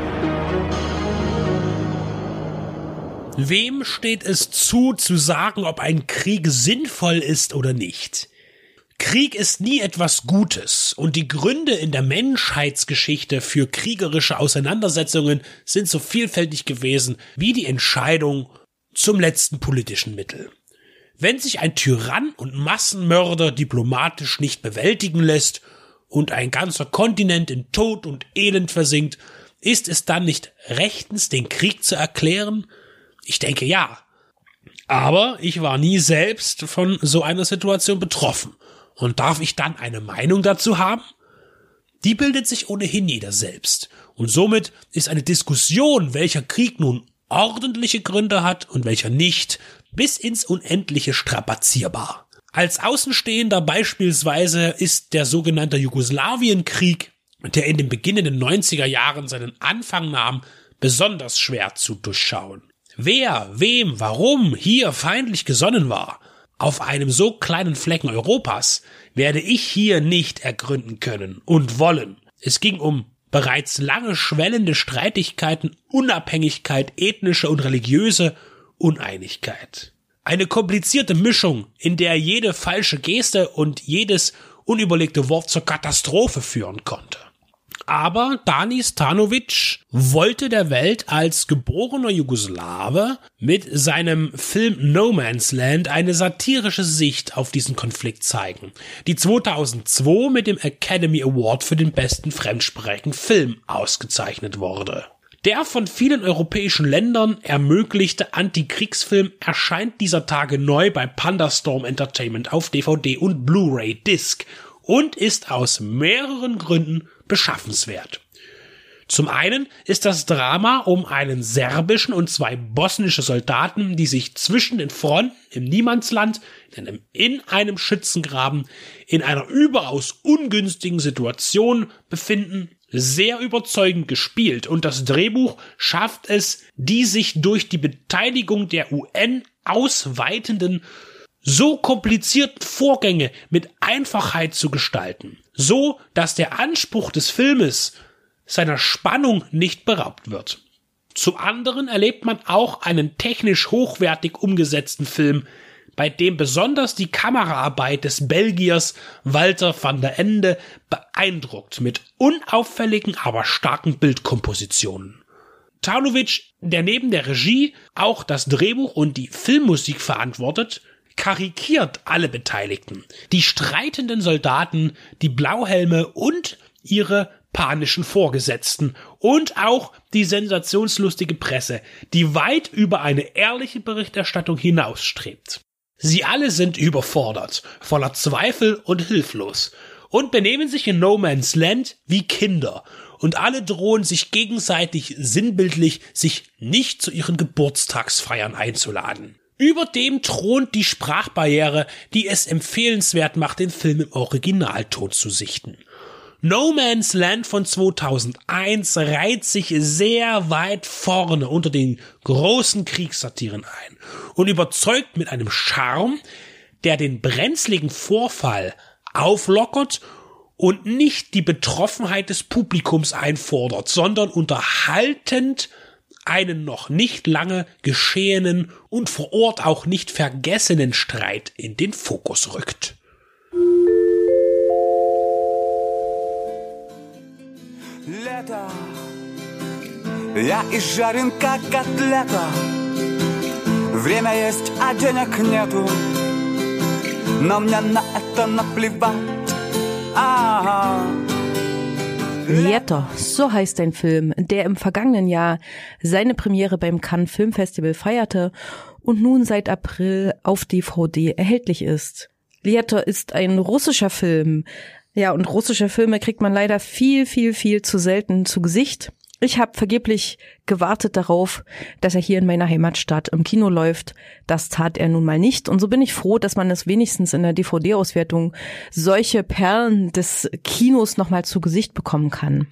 Wem steht es zu, zu sagen, ob ein Krieg sinnvoll ist oder nicht? Krieg ist nie etwas Gutes und die Gründe in der Menschheitsgeschichte für kriegerische Auseinandersetzungen sind so vielfältig gewesen wie die Entscheidung zum letzten politischen Mittel. Wenn sich ein Tyrann und Massenmörder diplomatisch nicht bewältigen lässt und ein ganzer Kontinent in Tod und Elend versinkt, ist es dann nicht rechtens, den Krieg zu erklären? Ich denke ja. Aber ich war nie selbst von so einer Situation betroffen. Und darf ich dann eine Meinung dazu haben? Die bildet sich ohnehin jeder selbst. Und somit ist eine Diskussion, welcher Krieg nun ordentliche Gründe hat und welcher nicht, bis ins Unendliche strapazierbar. Als Außenstehender beispielsweise ist der sogenannte Jugoslawienkrieg, der in den beginnenden 90er Jahren seinen Anfang nahm, besonders schwer zu durchschauen. Wer, wem, warum hier feindlich gesonnen war, auf einem so kleinen Flecken Europas, werde ich hier nicht ergründen können und wollen. Es ging um bereits lange schwellende Streitigkeiten, Unabhängigkeit, ethnische und religiöse Uneinigkeit. Eine komplizierte Mischung, in der jede falsche Geste und jedes unüberlegte Wort zur Katastrophe führen konnte. Aber Dani Stanovic wollte der Welt als geborener Jugoslawe mit seinem Film No Man's Land eine satirische Sicht auf diesen Konflikt zeigen, die 2002 mit dem Academy Award für den besten fremdsprachigen Film ausgezeichnet wurde. Der von vielen europäischen Ländern ermöglichte Antikriegsfilm erscheint dieser Tage neu bei Pandastorm Entertainment auf DVD und Blu-ray Disc und ist aus mehreren Gründen beschaffenswert. Zum einen ist das Drama um einen serbischen und zwei bosnische Soldaten, die sich zwischen den Fronten im Niemandsland, in einem, in einem Schützengraben, in einer überaus ungünstigen Situation befinden, sehr überzeugend gespielt und das Drehbuch schafft es, die sich durch die Beteiligung der UN ausweitenden so komplizierten Vorgänge mit Einfachheit zu gestalten, so dass der Anspruch des Filmes seiner Spannung nicht beraubt wird. Zum anderen erlebt man auch einen technisch hochwertig umgesetzten Film, bei dem besonders die Kameraarbeit des Belgiers Walter van der Ende beeindruckt mit unauffälligen, aber starken Bildkompositionen. Taunovic, der neben der Regie auch das Drehbuch und die Filmmusik verantwortet, karikiert alle Beteiligten. Die streitenden Soldaten, die Blauhelme und ihre panischen Vorgesetzten und auch die sensationslustige Presse, die weit über eine ehrliche Berichterstattung hinausstrebt. Sie alle sind überfordert, voller Zweifel und hilflos und benehmen sich in No Man's Land wie Kinder und alle drohen sich gegenseitig sinnbildlich, sich nicht zu ihren Geburtstagsfeiern einzuladen. Über dem thront die Sprachbarriere, die es empfehlenswert macht, den Film im Originalton zu sichten. No Man's Land von 2001 reiht sich sehr weit vorne unter den großen Kriegssatiren ein und überzeugt mit einem Charme, der den brenzligen Vorfall auflockert und nicht die Betroffenheit des Publikums einfordert, sondern unterhaltend einen noch nicht lange geschehenen und vor Ort auch nicht vergessenen Streit in den Fokus rückt. Лето, я изжарен как котлета Время есть, а денег нету Но мне на это наплевать а -а -а. Lieto, so heißt ein Film, der im vergangenen Jahr seine Premiere beim Cannes Filmfestival feierte und nun seit April auf DVD erhältlich ist. Lieto ist ein russischer Film, ja, und russische Filme kriegt man leider viel, viel, viel zu selten zu Gesicht. Ich habe vergeblich gewartet darauf, dass er hier in meiner Heimatstadt im Kino läuft. Das tat er nun mal nicht. Und so bin ich froh, dass man es wenigstens in der DVD-Auswertung solche Perlen des Kinos nochmal zu Gesicht bekommen kann.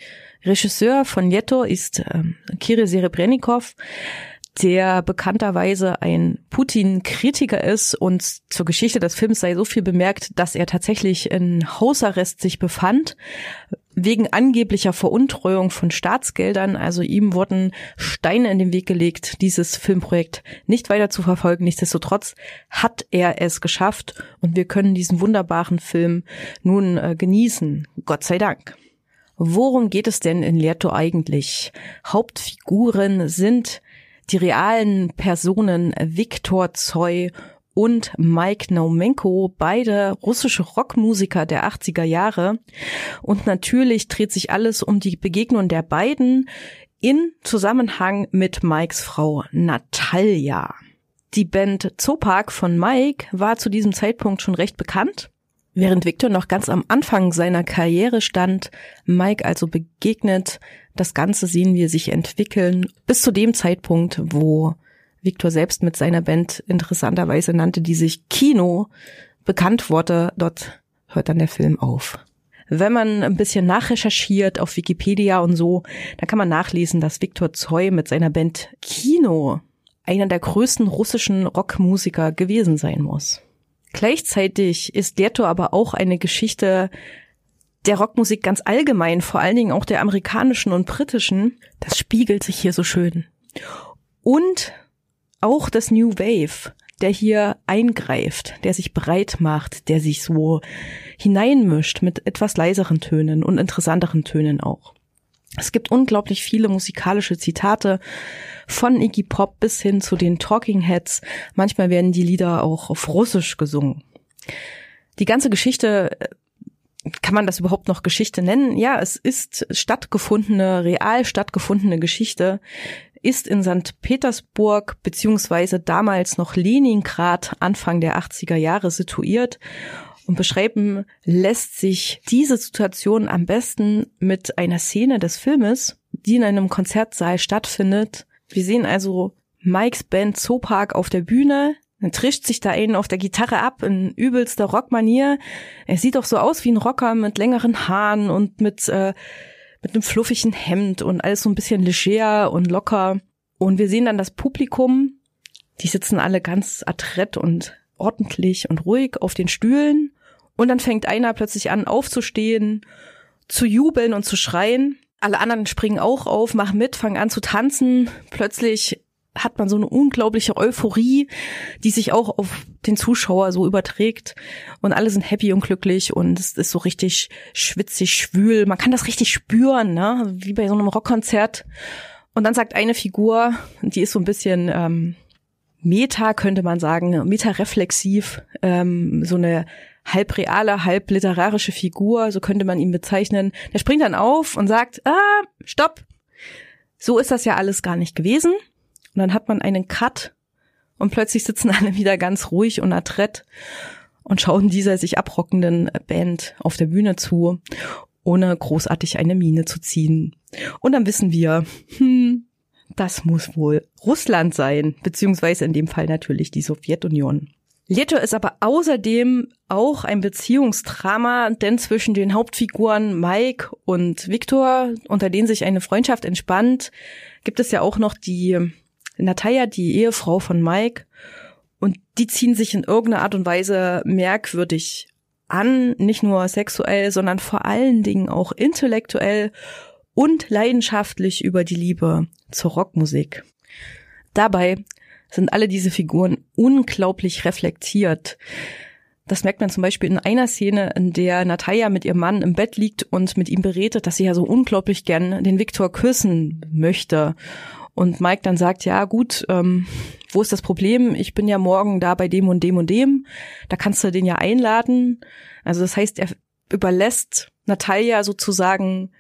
Regisseur von Jetto ist äh, Kirill Serebrennikov der bekannterweise ein Putin-Kritiker ist und zur Geschichte des Films sei so viel bemerkt, dass er tatsächlich in Hausarrest sich befand, wegen angeblicher Veruntreuung von Staatsgeldern. Also ihm wurden Steine in den Weg gelegt, dieses Filmprojekt nicht weiter zu verfolgen. Nichtsdestotrotz hat er es geschafft und wir können diesen wunderbaren Film nun äh, genießen. Gott sei Dank. Worum geht es denn in Leto eigentlich? Hauptfiguren sind die realen Personen Viktor Zoy und Mike Naumenko, beide russische Rockmusiker der 80er Jahre. Und natürlich dreht sich alles um die Begegnung der beiden in Zusammenhang mit Mikes Frau Natalia. Die Band Zopak von Mike war zu diesem Zeitpunkt schon recht bekannt. Während Victor noch ganz am Anfang seiner Karriere stand, Mike also begegnet, das Ganze sehen wir sich entwickeln bis zu dem Zeitpunkt, wo Victor selbst mit seiner Band interessanterweise nannte, die sich Kino bekannt wurde. Dort hört dann der Film auf. Wenn man ein bisschen nachrecherchiert auf Wikipedia und so, dann kann man nachlesen, dass Viktor Zoy mit seiner Band Kino einer der größten russischen Rockmusiker gewesen sein muss. Gleichzeitig ist Leto aber auch eine Geschichte der Rockmusik ganz allgemein, vor allen Dingen auch der amerikanischen und britischen. Das spiegelt sich hier so schön. Und auch das New Wave, der hier eingreift, der sich breit macht, der sich so hineinmischt mit etwas leiseren Tönen und interessanteren Tönen auch. Es gibt unglaublich viele musikalische Zitate von Iggy Pop bis hin zu den Talking Heads. Manchmal werden die Lieder auch auf Russisch gesungen. Die ganze Geschichte äh, kann man das überhaupt noch Geschichte nennen? Ja, es ist stattgefundene, real stattgefundene Geschichte, ist in St. Petersburg beziehungsweise damals noch Leningrad Anfang der 80er Jahre situiert und beschreiben lässt sich diese Situation am besten mit einer Szene des Filmes, die in einem Konzertsaal stattfindet. Wir sehen also Mikes Band Zoopark auf der Bühne. Dann trischt sich da einen auf der Gitarre ab in übelster Rockmanier. Er sieht doch so aus wie ein Rocker mit längeren Haaren und mit, äh, mit einem fluffigen Hemd und alles so ein bisschen leger und locker. Und wir sehen dann das Publikum. Die sitzen alle ganz adrett und ordentlich und ruhig auf den Stühlen und dann fängt einer plötzlich an aufzustehen, zu jubeln und zu schreien. Alle anderen springen auch auf, machen mit, fangen an zu tanzen. Plötzlich hat man so eine unglaubliche Euphorie, die sich auch auf den Zuschauer so überträgt und alle sind happy und glücklich und es ist so richtig schwitzig, schwül. Man kann das richtig spüren, ne? wie bei so einem Rockkonzert. Und dann sagt eine Figur, die ist so ein bisschen ähm, meta, könnte man sagen, meta-reflexiv, ähm, so eine halb reale, halb literarische Figur, so könnte man ihn bezeichnen. Der springt dann auf und sagt, ah, stopp, so ist das ja alles gar nicht gewesen. Und dann hat man einen Cut und plötzlich sitzen alle wieder ganz ruhig und adrett und schauen dieser sich abrockenden Band auf der Bühne zu, ohne großartig eine Miene zu ziehen. Und dann wissen wir, hm, das muss wohl Russland sein, beziehungsweise in dem Fall natürlich die Sowjetunion. Leto ist aber außerdem auch ein Beziehungsdrama, denn zwischen den Hauptfiguren Mike und Viktor, unter denen sich eine Freundschaft entspannt, gibt es ja auch noch die Natalia, die Ehefrau von Mike, und die ziehen sich in irgendeiner Art und Weise merkwürdig an, nicht nur sexuell, sondern vor allen Dingen auch intellektuell und leidenschaftlich über die Liebe zur Rockmusik. Dabei sind alle diese Figuren unglaublich reflektiert. Das merkt man zum Beispiel in einer Szene, in der Natalia mit ihrem Mann im Bett liegt und mit ihm beredet, dass sie ja so unglaublich gern den Viktor küssen möchte. Und Mike dann sagt, ja gut, ähm, wo ist das Problem? Ich bin ja morgen da bei dem und dem und dem. Da kannst du den ja einladen. Also das heißt, er überlässt Natalia sozusagen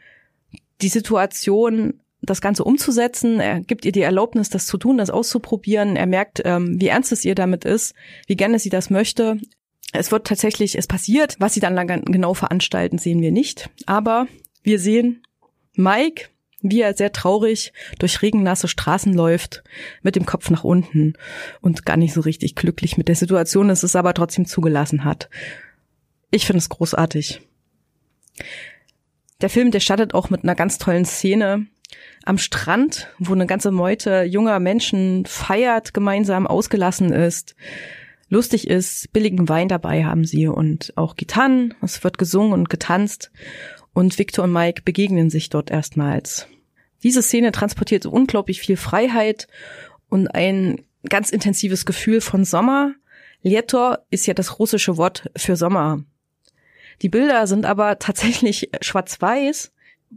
die Situation, das Ganze umzusetzen. Er gibt ihr die Erlaubnis, das zu tun, das auszuprobieren. Er merkt, ähm, wie ernst es ihr damit ist, wie gerne sie das möchte. Es wird tatsächlich, es passiert. Was sie dann genau veranstalten, sehen wir nicht. Aber wir sehen Mike, wie er sehr traurig durch regennasse Straßen läuft, mit dem Kopf nach unten und gar nicht so richtig glücklich mit der Situation ist, es aber trotzdem zugelassen hat. Ich finde es großartig. Der Film, der startet auch mit einer ganz tollen Szene am Strand, wo eine ganze Meute junger Menschen feiert, gemeinsam ausgelassen ist, lustig ist, billigen Wein dabei haben sie und auch Gitarren, es wird gesungen und getanzt und Victor und Mike begegnen sich dort erstmals. Diese Szene transportiert unglaublich viel Freiheit und ein ganz intensives Gefühl von Sommer. Lieto ist ja das russische Wort für Sommer. Die Bilder sind aber tatsächlich schwarz-weiß,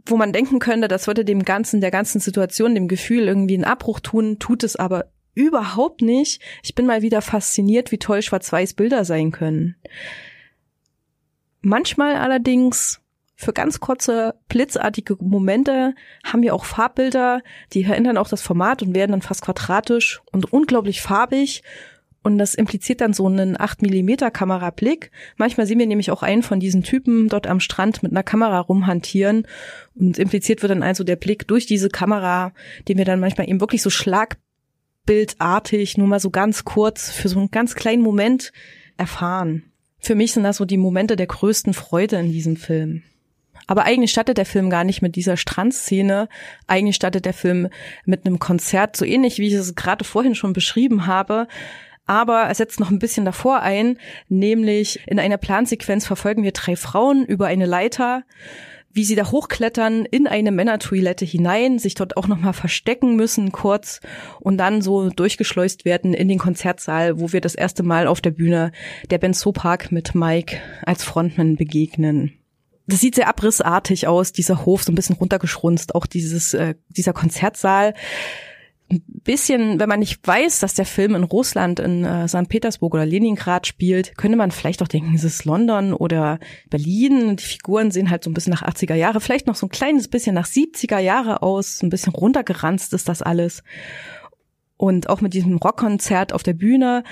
wo man denken könnte, das würde dem ganzen, der ganzen Situation, dem Gefühl irgendwie einen Abbruch tun, tut es aber überhaupt nicht. Ich bin mal wieder fasziniert, wie toll schwarz-weiß Bilder sein können. Manchmal allerdings für ganz kurze, blitzartige Momente haben wir auch Farbbilder, die verändern auch das Format und werden dann fast quadratisch und unglaublich farbig. Und das impliziert dann so einen 8 Millimeter Kamerablick. Manchmal sehen wir nämlich auch einen von diesen Typen dort am Strand mit einer Kamera rumhantieren. Und impliziert wird dann also der Blick durch diese Kamera, den wir dann manchmal eben wirklich so schlagbildartig, nur mal so ganz kurz, für so einen ganz kleinen Moment erfahren. Für mich sind das so die Momente der größten Freude in diesem Film. Aber eigentlich startet der Film gar nicht mit dieser Strandszene. Eigentlich startet der Film mit einem Konzert, so ähnlich wie ich es gerade vorhin schon beschrieben habe. Aber er setzt noch ein bisschen davor ein, nämlich in einer Plansequenz verfolgen wir drei Frauen über eine Leiter, wie sie da hochklettern in eine Männertoilette hinein, sich dort auch nochmal verstecken müssen kurz und dann so durchgeschleust werden in den Konzertsaal, wo wir das erste Mal auf der Bühne der Ben Park mit Mike als Frontman begegnen das sieht sehr abrissartig aus, dieser Hof, so ein bisschen runtergeschrunzt, auch dieses, äh, dieser Konzertsaal. Ein bisschen, wenn man nicht weiß, dass der Film in Russland, in äh, St. Petersburg oder Leningrad spielt, könnte man vielleicht auch denken, es ist London oder Berlin. Die Figuren sehen halt so ein bisschen nach 80er Jahre, vielleicht noch so ein kleines bisschen nach 70er Jahre aus, ein bisschen runtergeranzt ist das alles und auch mit diesem Rockkonzert auf der Bühne,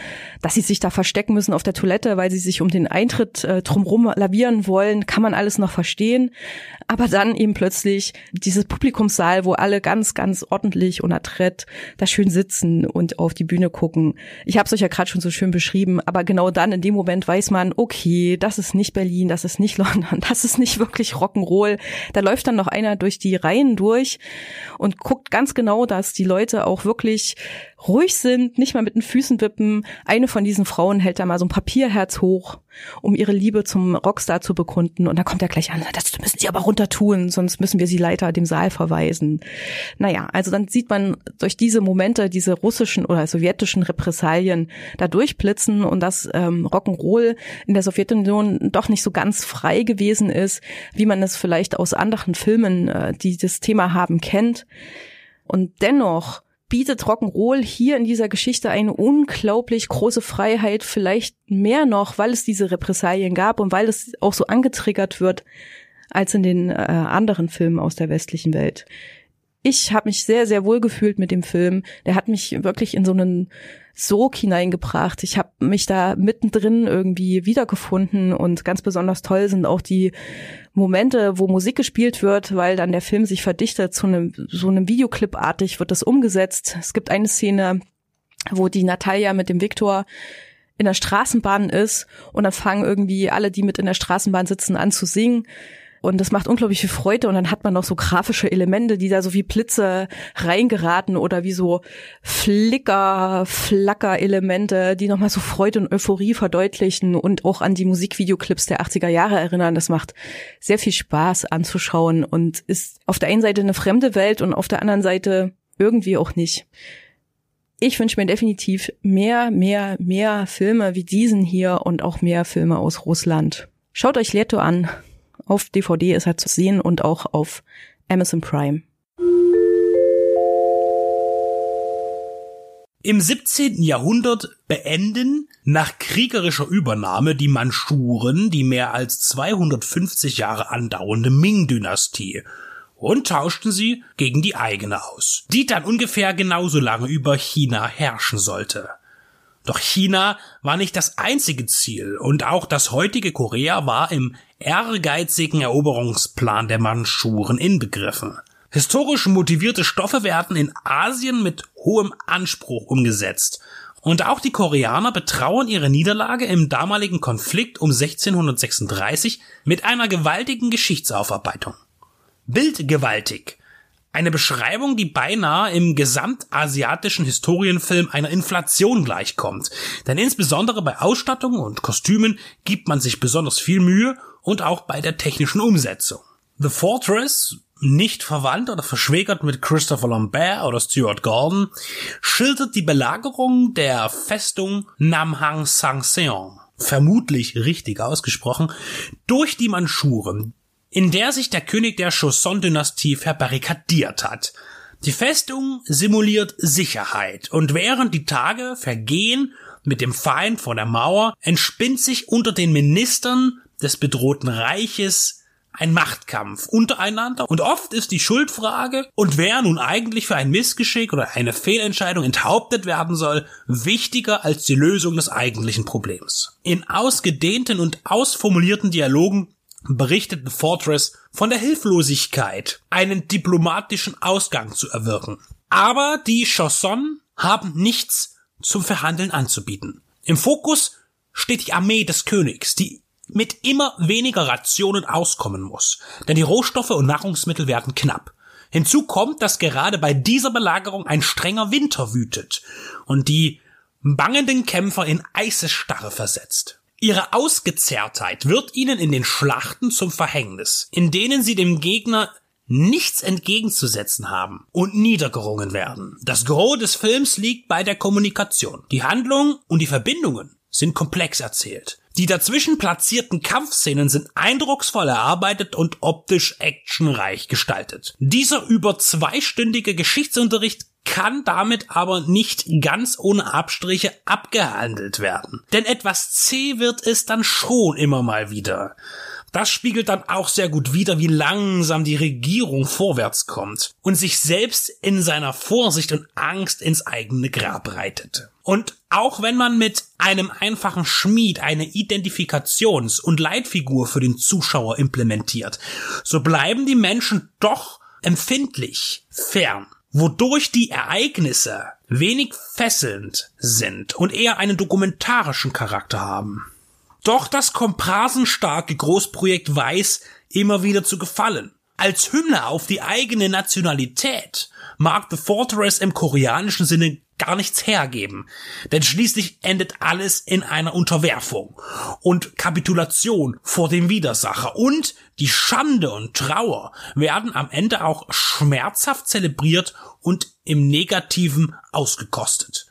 dass sie sich da verstecken müssen auf der Toilette, weil sie sich um den Eintritt äh, drumherum lavieren wollen, kann man alles noch verstehen. Aber dann eben plötzlich dieses Publikumssaal, wo alle ganz, ganz ordentlich und adrett da schön sitzen und auf die Bühne gucken. Ich habe es euch ja gerade schon so schön beschrieben, aber genau dann in dem Moment weiß man, okay, das ist nicht Berlin, das ist nicht London, das ist nicht wirklich Rock'n'Roll. Da läuft dann noch einer durch die Reihen durch und guckt ganz genau, dass die Leute auch wirklich ruhig sind, nicht mal mit den Füßen wippen. Eine von diesen Frauen hält da mal so ein Papierherz hoch, um ihre Liebe zum Rockstar zu bekunden. Und dann kommt er gleich an, das müssen Sie aber runter tun, sonst müssen wir Sie leider dem Saal verweisen. Naja, also dann sieht man durch diese Momente diese russischen oder sowjetischen Repressalien da durchblitzen und dass ähm, Rock'n'Roll in der Sowjetunion doch nicht so ganz frei gewesen ist, wie man es vielleicht aus anderen Filmen, äh, die das Thema haben, kennt. Und dennoch bietet Rock'n'Roll hier in dieser Geschichte eine unglaublich große Freiheit, vielleicht mehr noch, weil es diese Repressalien gab und weil es auch so angetriggert wird als in den äh, anderen Filmen aus der westlichen Welt. Ich habe mich sehr, sehr wohl gefühlt mit dem Film. Der hat mich wirklich in so einen Sog hineingebracht. Ich habe mich da mittendrin irgendwie wiedergefunden und ganz besonders toll sind auch die Momente, wo Musik gespielt wird, weil dann der Film sich verdichtet zu einem so einem Videoclip-artig wird das umgesetzt. Es gibt eine Szene, wo die Natalia mit dem Viktor in der Straßenbahn ist und dann fangen irgendwie alle, die mit in der Straßenbahn sitzen, an zu singen. Und das macht unglaublich viel Freude und dann hat man noch so grafische Elemente, die da so wie Blitze reingeraten oder wie so Flicker, Flacker-Elemente, die nochmal so Freude und Euphorie verdeutlichen und auch an die Musikvideoclips der 80er Jahre erinnern. Das macht sehr viel Spaß anzuschauen und ist auf der einen Seite eine fremde Welt und auf der anderen Seite irgendwie auch nicht. Ich wünsche mir definitiv mehr, mehr, mehr Filme wie diesen hier und auch mehr Filme aus Russland. Schaut euch Leto an. Auf DVD ist er zu sehen und auch auf Amazon Prime. Im 17. Jahrhundert beenden nach kriegerischer Übernahme die Manschuren die mehr als 250 Jahre andauernde Ming-Dynastie und tauschten sie gegen die eigene aus, die dann ungefähr genauso lange über China herrschen sollte. Doch China war nicht das einzige Ziel und auch das heutige Korea war im ehrgeizigen Eroberungsplan der Manschuren inbegriffen. Historisch motivierte Stoffe werden in Asien mit hohem Anspruch umgesetzt. Und auch die Koreaner betrauen ihre Niederlage im damaligen Konflikt um 1636 mit einer gewaltigen Geschichtsaufarbeitung. Bildgewaltig eine Beschreibung, die beinahe im gesamtasiatischen Historienfilm einer Inflation gleichkommt. Denn insbesondere bei Ausstattung und Kostümen gibt man sich besonders viel Mühe und auch bei der technischen Umsetzung. The Fortress, nicht verwandt oder verschwägert mit Christopher Lambert oder Stuart Gordon, schildert die Belagerung der Festung Namhang Sangseong vermutlich richtig ausgesprochen, durch die Manschuren, in der sich der König der Joseon-Dynastie verbarrikadiert hat. Die Festung simuliert Sicherheit und während die Tage vergehen mit dem Feind vor der Mauer, entspinnt sich unter den Ministern des bedrohten Reiches ein Machtkampf untereinander und oft ist die Schuldfrage und wer nun eigentlich für ein Missgeschick oder eine Fehlentscheidung enthauptet werden soll, wichtiger als die Lösung des eigentlichen Problems. In ausgedehnten und ausformulierten Dialogen berichteten Fortress von der Hilflosigkeit, einen diplomatischen Ausgang zu erwirken. Aber die Chausson haben nichts zum Verhandeln anzubieten. Im Fokus steht die Armee des Königs, die mit immer weniger Rationen auskommen muss, denn die Rohstoffe und Nahrungsmittel werden knapp. Hinzu kommt, dass gerade bei dieser Belagerung ein strenger Winter wütet und die bangenden Kämpfer in Eisestarre versetzt. Ihre Ausgezerrtheit wird ihnen in den Schlachten zum Verhängnis, in denen sie dem Gegner nichts entgegenzusetzen haben und niedergerungen werden. Das Gros des Films liegt bei der Kommunikation. Die Handlung und die Verbindungen sind komplex erzählt. Die dazwischen platzierten Kampfszenen sind eindrucksvoll erarbeitet und optisch actionreich gestaltet. Dieser über zweistündige Geschichtsunterricht kann damit aber nicht ganz ohne Abstriche abgehandelt werden. Denn etwas zäh wird es dann schon immer mal wieder. Das spiegelt dann auch sehr gut wider, wie langsam die Regierung vorwärts kommt und sich selbst in seiner Vorsicht und Angst ins eigene Grab reitet. Und auch wenn man mit einem einfachen Schmied eine Identifikations- und Leitfigur für den Zuschauer implementiert, so bleiben die Menschen doch empfindlich fern wodurch die Ereignisse wenig fesselnd sind und eher einen dokumentarischen Charakter haben. Doch das komprasenstarke Großprojekt weiß immer wieder zu gefallen. Als Hymne auf die eigene Nationalität mag The Fortress im koreanischen Sinne gar nichts hergeben. Denn schließlich endet alles in einer Unterwerfung und Kapitulation vor dem Widersacher. Und die Schande und Trauer werden am Ende auch schmerzhaft zelebriert und im Negativen ausgekostet.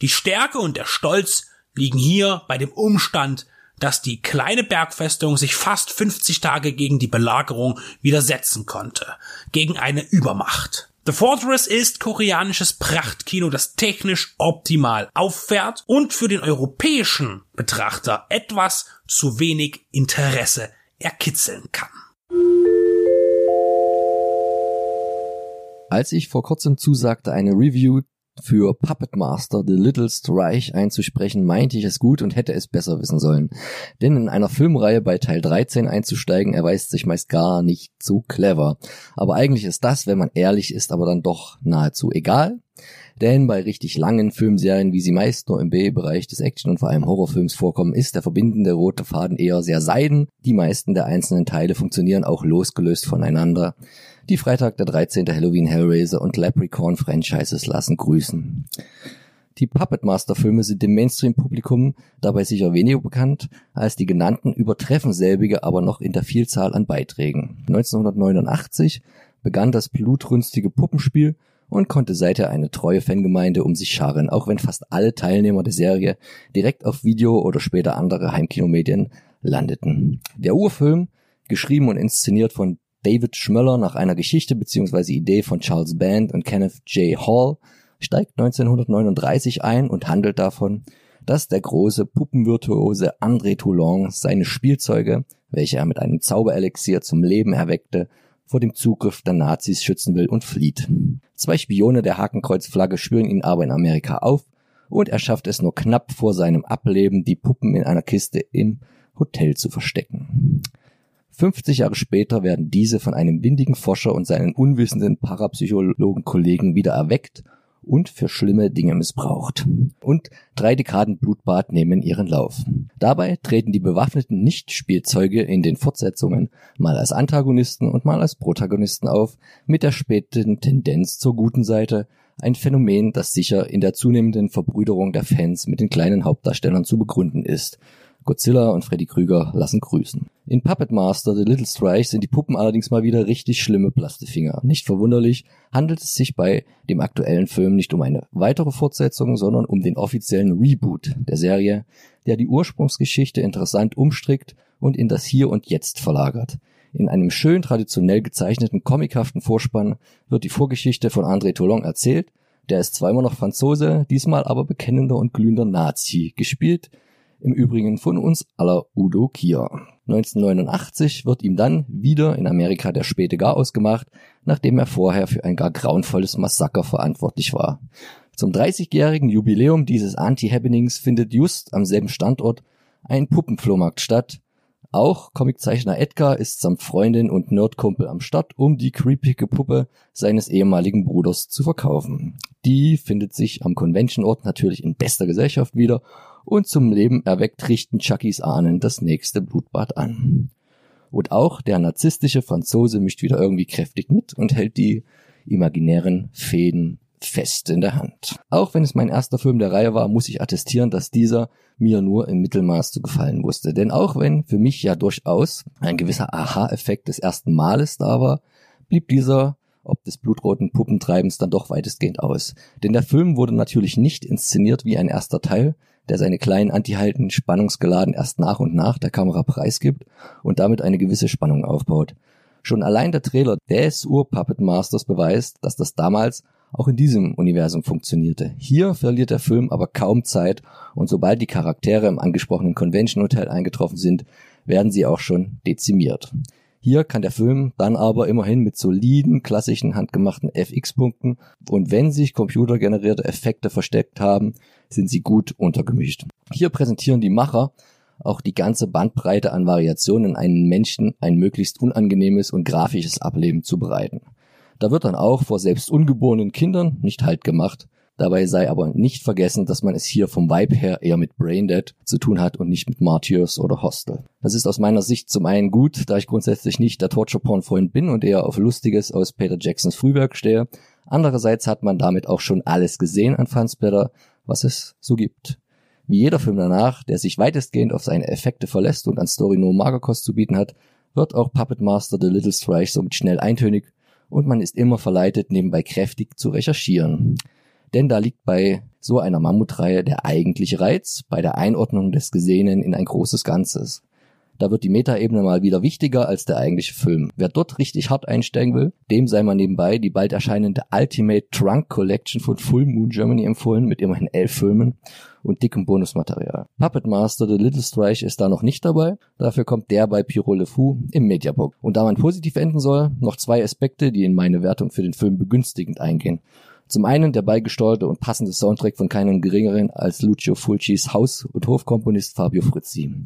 Die Stärke und der Stolz liegen hier bei dem Umstand, dass die kleine Bergfestung sich fast 50 Tage gegen die Belagerung widersetzen konnte, gegen eine Übermacht. The Fortress ist koreanisches Prachtkino, das technisch optimal auffährt und für den europäischen Betrachter etwas zu wenig Interesse erkitzeln kann. Als ich vor kurzem zusagte, eine Review für Puppet Master The Little Strike einzusprechen, meinte ich es gut und hätte es besser wissen sollen. Denn in einer Filmreihe bei Teil 13 einzusteigen, erweist sich meist gar nicht so clever. Aber eigentlich ist das, wenn man ehrlich ist, aber dann doch nahezu egal. Denn bei richtig langen Filmserien, wie sie meist nur im B-Bereich des Action- und vor allem Horrorfilms vorkommen, ist der verbindende rote Faden eher sehr seiden. Die meisten der einzelnen Teile funktionieren auch losgelöst voneinander. Die Freitag der 13. Halloween Hellraiser und Leprechaun Franchises lassen grüßen. Die Puppet Master Filme sind dem Mainstream-Publikum dabei sicher weniger bekannt als die genannten, übertreffen selbige aber noch in der Vielzahl an Beiträgen. 1989 begann das blutrünstige Puppenspiel und konnte seither eine treue Fangemeinde um sich scharen, auch wenn fast alle Teilnehmer der Serie direkt auf Video oder später andere Heimkinomedien landeten. Der Urfilm, geschrieben und inszeniert von David Schmöller nach einer Geschichte bzw. Idee von Charles Band und Kenneth J. Hall steigt 1939 ein und handelt davon, dass der große Puppenvirtuose André Toulon seine Spielzeuge, welche er mit einem Zauberelixier zum Leben erweckte, vor dem Zugriff der Nazis schützen will und flieht. Zwei Spione der Hakenkreuzflagge spüren ihn aber in Amerika auf und er schafft es nur knapp vor seinem Ableben, die Puppen in einer Kiste im Hotel zu verstecken. 50 Jahre später werden diese von einem windigen Forscher und seinen unwissenden Parapsychologen-Kollegen wieder erweckt und für schlimme Dinge missbraucht. Und drei Dekaden Blutbad nehmen ihren Lauf. Dabei treten die bewaffneten Nicht-Spielzeuge in den Fortsetzungen mal als Antagonisten und mal als Protagonisten auf, mit der späten Tendenz zur guten Seite, ein Phänomen, das sicher in der zunehmenden Verbrüderung der Fans mit den kleinen Hauptdarstellern zu begründen ist Godzilla und Freddy Krüger lassen grüßen. In Puppet Master The Little Strike sind die Puppen allerdings mal wieder richtig schlimme Plastifinger. Nicht verwunderlich handelt es sich bei dem aktuellen Film nicht um eine weitere Fortsetzung, sondern um den offiziellen Reboot der Serie, der die Ursprungsgeschichte interessant umstrickt und in das Hier und Jetzt verlagert. In einem schön traditionell gezeichneten comichaften Vorspann wird die Vorgeschichte von André Toulon erzählt. Der ist zweimal noch Franzose, diesmal aber bekennender und glühender Nazi, gespielt im Übrigen von uns aller Udo Kier. 1989 wird ihm dann wieder in Amerika der späte Gar ausgemacht, nachdem er vorher für ein gar grauenvolles Massaker verantwortlich war. Zum 30-jährigen Jubiläum dieses Anti-Happenings findet just am selben Standort ein Puppenflohmarkt statt. Auch Comiczeichner Edgar ist samt Freundin und Nerdkumpel am Start, um die creepige Puppe seines ehemaligen Bruders zu verkaufen. Die findet sich am Conventionort natürlich in bester Gesellschaft wieder und zum Leben erweckt richten Chuckys Ahnen das nächste Blutbad an. Und auch der narzisstische Franzose mischt wieder irgendwie kräftig mit und hält die imaginären Fäden fest in der Hand. Auch wenn es mein erster Film der Reihe war, muss ich attestieren, dass dieser mir nur im Mittelmaß zu gefallen wusste. Denn auch wenn für mich ja durchaus ein gewisser Aha-Effekt des ersten Males da war, blieb dieser ob des blutroten Puppentreibens dann doch weitestgehend aus. Denn der Film wurde natürlich nicht inszeniert wie ein erster Teil, der seine kleinen Antihalten spannungsgeladen erst nach und nach der Kamera preisgibt und damit eine gewisse Spannung aufbaut. Schon allein der Trailer des Ur-Puppet Masters beweist, dass das damals auch in diesem Universum funktionierte. Hier verliert der Film aber kaum Zeit und sobald die Charaktere im angesprochenen Convention Hotel eingetroffen sind, werden sie auch schon dezimiert. Hier kann der Film dann aber immerhin mit soliden, klassischen, handgemachten FX-Punkten und wenn sich computergenerierte Effekte versteckt haben, sind sie gut untergemischt. Hier präsentieren die Macher auch die ganze Bandbreite an Variationen einen Menschen ein möglichst unangenehmes und grafisches Ableben zu bereiten. Da wird dann auch vor selbst ungeborenen Kindern nicht halt gemacht, Dabei sei aber nicht vergessen, dass man es hier vom Vibe her eher mit Braindead zu tun hat und nicht mit Martyrs oder Hostel. Das ist aus meiner Sicht zum einen gut, da ich grundsätzlich nicht der Torture-Porn-Freund bin und eher auf Lustiges aus Peter Jacksons Frühwerk stehe, Andererseits hat man damit auch schon alles gesehen an Fansblätter, was es so gibt. Wie jeder Film danach, der sich weitestgehend auf seine Effekte verlässt und an Story nur Magerkost zu bieten hat, wird auch Puppet Master The Little Strike somit schnell eintönig und man ist immer verleitet, nebenbei kräftig zu recherchieren. Denn da liegt bei so einer Mammutreihe der eigentliche Reiz bei der Einordnung des Gesehenen in ein großes Ganzes. Da wird die Metaebene mal wieder wichtiger als der eigentliche Film. Wer dort richtig hart einsteigen will, dem sei mal nebenbei die bald erscheinende Ultimate Trunk Collection von Full Moon Germany empfohlen mit immerhin elf Filmen und dickem Bonusmaterial. Puppet Master The Little Strike ist da noch nicht dabei, dafür kommt der bei Pyro Le Fou im Mediabook. Und da man positiv enden soll, noch zwei Aspekte, die in meine Wertung für den Film begünstigend eingehen. Zum einen der beigesteuerte und passende Soundtrack von keinem geringeren als Lucio Fulcis Haus- und Hofkomponist Fabio Frizzi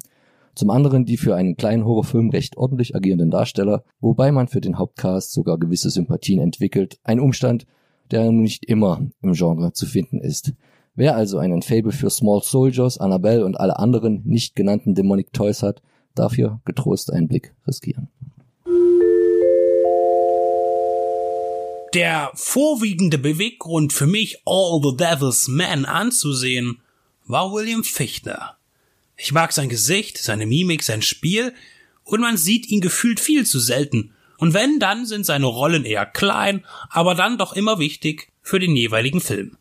zum anderen die für einen kleinen Horrorfilm recht ordentlich agierenden Darsteller, wobei man für den Hauptcast sogar gewisse Sympathien entwickelt, ein Umstand, der nicht immer im Genre zu finden ist. Wer also einen Fable für Small Soldiers, Annabelle und alle anderen nicht genannten Demonic Toys hat, darf hier getrost einen Blick riskieren. Der vorwiegende Beweggrund für mich, All the Devil's Men anzusehen, war William Fichtner. Ich mag sein Gesicht, seine Mimik, sein Spiel, und man sieht ihn gefühlt viel zu selten. Und wenn, dann sind seine Rollen eher klein, aber dann doch immer wichtig für den jeweiligen Film.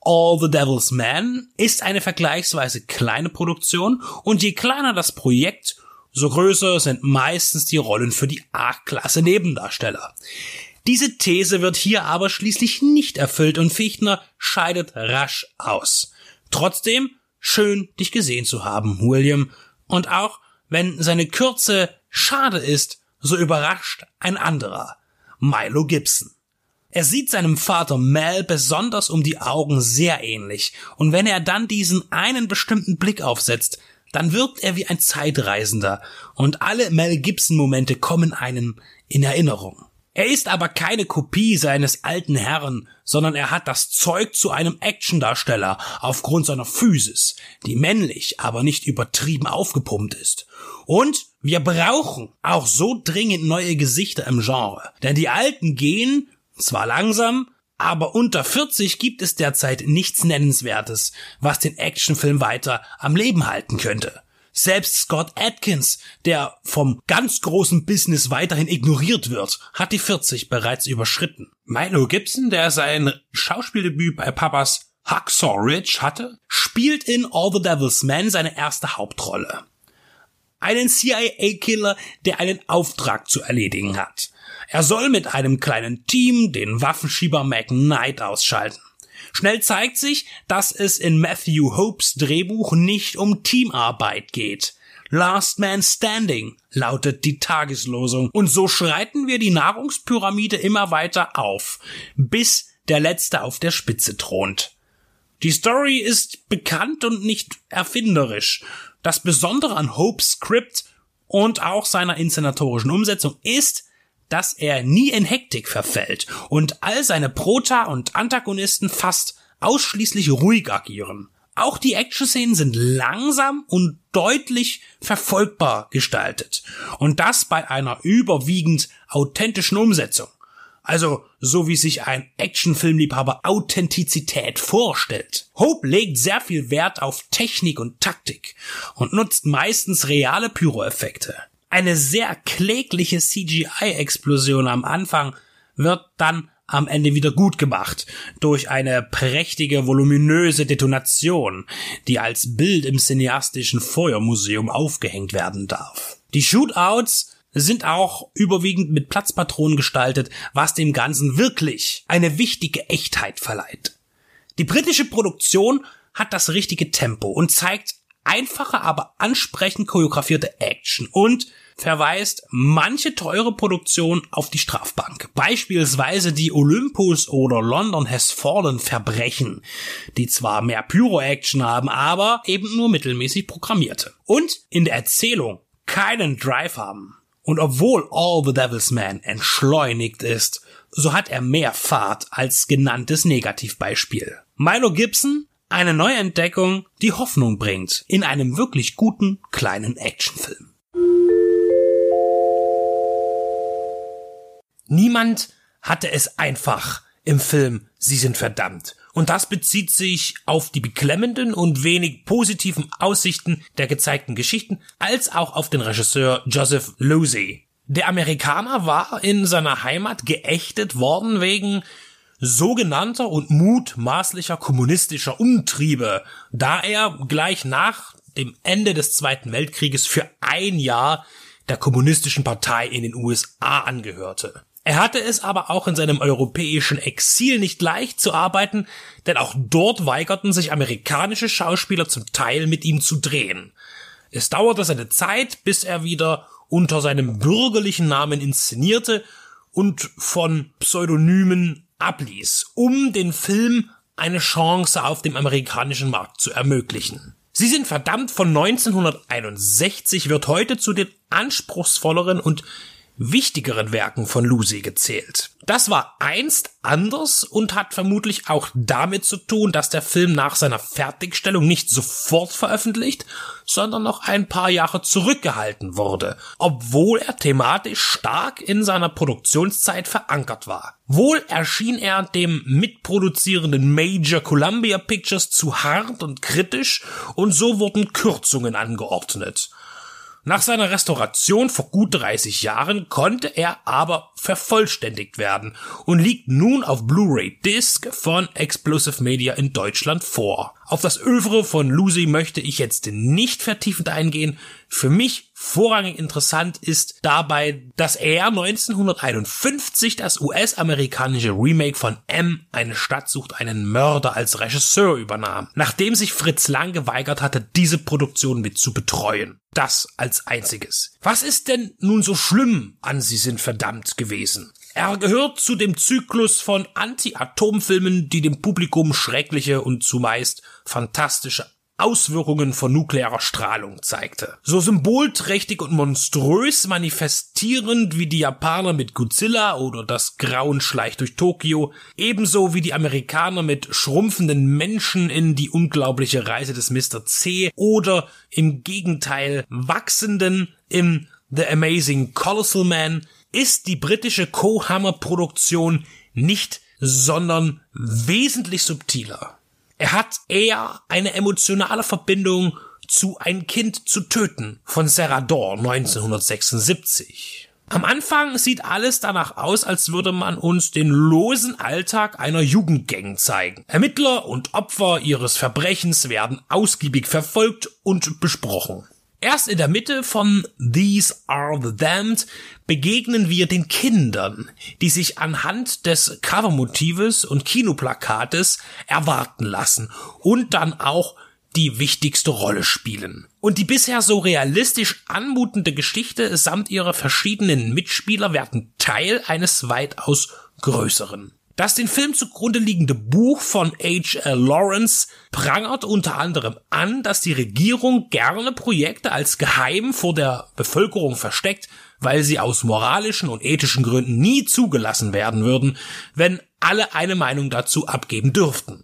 All the Devil's Man ist eine vergleichsweise kleine Produktion und je kleiner das Projekt, so größer sind meistens die Rollen für die A-Klasse Nebendarsteller. Diese These wird hier aber schließlich nicht erfüllt und Fichtner scheidet rasch aus. Trotzdem Schön, dich gesehen zu haben, William. Und auch wenn seine Kürze schade ist, so überrascht ein anderer, Milo Gibson. Er sieht seinem Vater Mel besonders um die Augen sehr ähnlich, und wenn er dann diesen einen bestimmten Blick aufsetzt, dann wirkt er wie ein Zeitreisender, und alle Mel Gibson Momente kommen einem in Erinnerung. Er ist aber keine Kopie seines alten Herrn, sondern er hat das Zeug zu einem Actiondarsteller aufgrund seiner Physis, die männlich, aber nicht übertrieben aufgepumpt ist. Und wir brauchen auch so dringend neue Gesichter im Genre, denn die alten gehen, zwar langsam, aber unter 40 gibt es derzeit nichts Nennenswertes, was den Actionfilm weiter am Leben halten könnte. Selbst Scott Atkins, der vom ganz großen Business weiterhin ignoriert wird, hat die 40 bereits überschritten. Milo Gibson, der sein Schauspieldebüt bei Papas Hacksaw Ridge hatte, spielt in All the Devil's Men seine erste Hauptrolle. Einen CIA-Killer, der einen Auftrag zu erledigen hat. Er soll mit einem kleinen Team den Waffenschieber McKnight ausschalten. Schnell zeigt sich, dass es in Matthew Hopes Drehbuch nicht um Teamarbeit geht. Last Man Standing lautet die Tageslosung. Und so schreiten wir die Nahrungspyramide immer weiter auf, bis der Letzte auf der Spitze thront. Die Story ist bekannt und nicht erfinderisch. Das Besondere an Hopes Script und auch seiner inszenatorischen Umsetzung ist, dass er nie in Hektik verfällt und all seine Prota und Antagonisten fast ausschließlich ruhig agieren. Auch die Action-Szenen sind langsam und deutlich verfolgbar gestaltet. Und das bei einer überwiegend authentischen Umsetzung. Also so wie sich ein Actionfilmliebhaber Authentizität vorstellt. Hope legt sehr viel Wert auf Technik und Taktik und nutzt meistens reale Pyroeffekte. Eine sehr klägliche CGI-Explosion am Anfang wird dann am Ende wieder gut gemacht durch eine prächtige, voluminöse Detonation, die als Bild im cineastischen Feuermuseum aufgehängt werden darf. Die Shootouts sind auch überwiegend mit Platzpatronen gestaltet, was dem Ganzen wirklich eine wichtige Echtheit verleiht. Die britische Produktion hat das richtige Tempo und zeigt einfache, aber ansprechend choreografierte Action und verweist manche teure Produktion auf die Strafbank. Beispielsweise die Olympus oder London Has Fallen Verbrechen, die zwar mehr Pyro-Action haben, aber eben nur mittelmäßig programmierte. Und in der Erzählung keinen Drive haben. Und obwohl All the Devil's Man entschleunigt ist, so hat er mehr Fahrt als genanntes Negativbeispiel. Milo Gibson eine Neuentdeckung, die Hoffnung bringt in einem wirklich guten kleinen Actionfilm. Niemand hatte es einfach im Film Sie sind verdammt. Und das bezieht sich auf die beklemmenden und wenig positiven Aussichten der gezeigten Geschichten, als auch auf den Regisseur Joseph Losey. Der Amerikaner war in seiner Heimat geächtet worden wegen sogenannter und mutmaßlicher kommunistischer Umtriebe, da er gleich nach dem Ende des Zweiten Weltkrieges für ein Jahr der kommunistischen Partei in den USA angehörte. Er hatte es aber auch in seinem europäischen Exil nicht leicht zu arbeiten, denn auch dort weigerten sich amerikanische Schauspieler zum Teil mit ihm zu drehen. Es dauerte seine Zeit, bis er wieder unter seinem bürgerlichen Namen inszenierte und von Pseudonymen abließ, um den Film eine Chance auf dem amerikanischen Markt zu ermöglichen. Sie sind verdammt von 1961 wird heute zu den anspruchsvolleren und wichtigeren Werken von Lucy gezählt. Das war einst anders und hat vermutlich auch damit zu tun, dass der Film nach seiner Fertigstellung nicht sofort veröffentlicht, sondern noch ein paar Jahre zurückgehalten wurde, obwohl er thematisch stark in seiner Produktionszeit verankert war. Wohl erschien er dem mitproduzierenden Major Columbia Pictures zu hart und kritisch und so wurden Kürzungen angeordnet. Nach seiner Restauration vor gut 30 Jahren konnte er aber vervollständigt werden und liegt nun auf Blu-ray Disc von Explosive Media in Deutschland vor. Auf das Övre von Lucy möchte ich jetzt nicht vertiefend eingehen. Für mich vorrangig interessant ist dabei, dass er 1951 das US-amerikanische Remake von M, eine Stadt sucht einen Mörder als Regisseur übernahm, nachdem sich Fritz Lang geweigert hatte, diese Produktion mit zu betreuen. Das als einziges. Was ist denn nun so schlimm an Sie sind verdammt gewesen? Er gehört zu dem Zyklus von Anti-Atom-Filmen, die dem Publikum schreckliche und zumeist fantastische Auswirkungen von nuklearer Strahlung zeigte. So symbolträchtig und monströs manifestierend wie die Japaner mit Godzilla oder das Grauen schleicht durch Tokio, ebenso wie die Amerikaner mit schrumpfenden Menschen in die unglaubliche Reise des Mr. C oder im Gegenteil wachsenden im The Amazing Colossal Man ist die britische Co-Hammer-Produktion nicht, sondern wesentlich subtiler. Er hat eher eine emotionale Verbindung zu Ein Kind zu töten von Dawn 1976. Am Anfang sieht alles danach aus, als würde man uns den losen Alltag einer Jugendgang zeigen. Ermittler und Opfer ihres Verbrechens werden ausgiebig verfolgt und besprochen. Erst in der Mitte von These Are the Damned begegnen wir den Kindern, die sich anhand des Covermotives und Kinoplakates erwarten lassen und dann auch die wichtigste Rolle spielen. Und die bisher so realistisch anmutende Geschichte samt ihrer verschiedenen Mitspieler werden Teil eines weitaus größeren. Das den Film zugrunde liegende Buch von H.L. Lawrence prangert unter anderem an, dass die Regierung gerne Projekte als geheim vor der Bevölkerung versteckt, weil sie aus moralischen und ethischen Gründen nie zugelassen werden würden, wenn alle eine Meinung dazu abgeben dürften.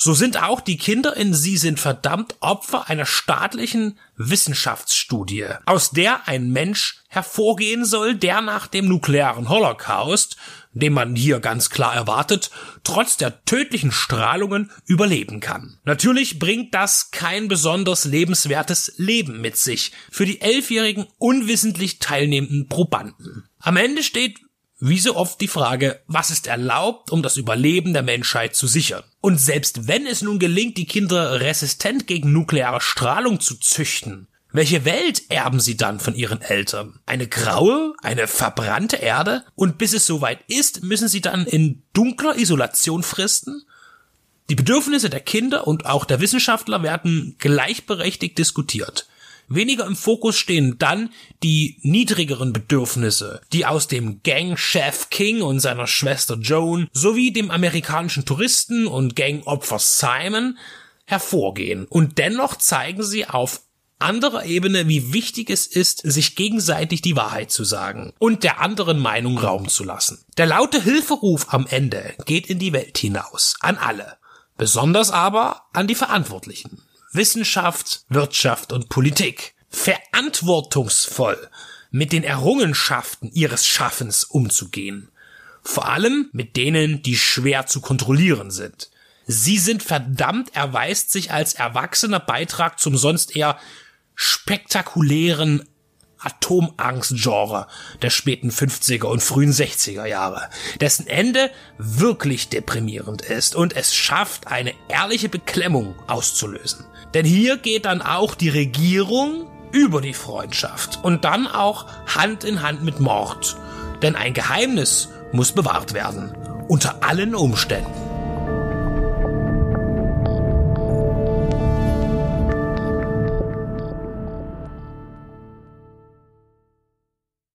So sind auch die Kinder in Sie sind verdammt Opfer einer staatlichen Wissenschaftsstudie, aus der ein Mensch hervorgehen soll, der nach dem nuklearen Holocaust den man hier ganz klar erwartet, trotz der tödlichen Strahlungen überleben kann. Natürlich bringt das kein besonders lebenswertes Leben mit sich für die elfjährigen unwissentlich teilnehmenden Probanden. Am Ende steht wie so oft die Frage, was ist erlaubt, um das Überleben der Menschheit zu sichern? Und selbst wenn es nun gelingt, die Kinder resistent gegen nukleare Strahlung zu züchten, welche Welt erben sie dann von ihren Eltern? Eine graue, eine verbrannte Erde? Und bis es soweit ist, müssen sie dann in dunkler Isolation fristen? Die Bedürfnisse der Kinder und auch der Wissenschaftler werden gleichberechtigt diskutiert. Weniger im Fokus stehen dann die niedrigeren Bedürfnisse, die aus dem Gangchef King und seiner Schwester Joan sowie dem amerikanischen Touristen und Gangopfer Simon hervorgehen. Und dennoch zeigen sie auf anderer Ebene, wie wichtig es ist, sich gegenseitig die Wahrheit zu sagen und der anderen Meinung Raum zu lassen. Der laute Hilferuf am Ende geht in die Welt hinaus, an alle, besonders aber an die Verantwortlichen. Wissenschaft, Wirtschaft und Politik. Verantwortungsvoll mit den Errungenschaften ihres Schaffens umzugehen. Vor allem mit denen, die schwer zu kontrollieren sind. Sie sind verdammt erweist sich als erwachsener Beitrag zum sonst eher spektakulären Atomangst-Genre der späten 50er und frühen 60er Jahre, dessen Ende wirklich deprimierend ist und es schafft, eine ehrliche Beklemmung auszulösen. Denn hier geht dann auch die Regierung über die Freundschaft und dann auch Hand in Hand mit Mord. Denn ein Geheimnis muss bewahrt werden. Unter allen Umständen.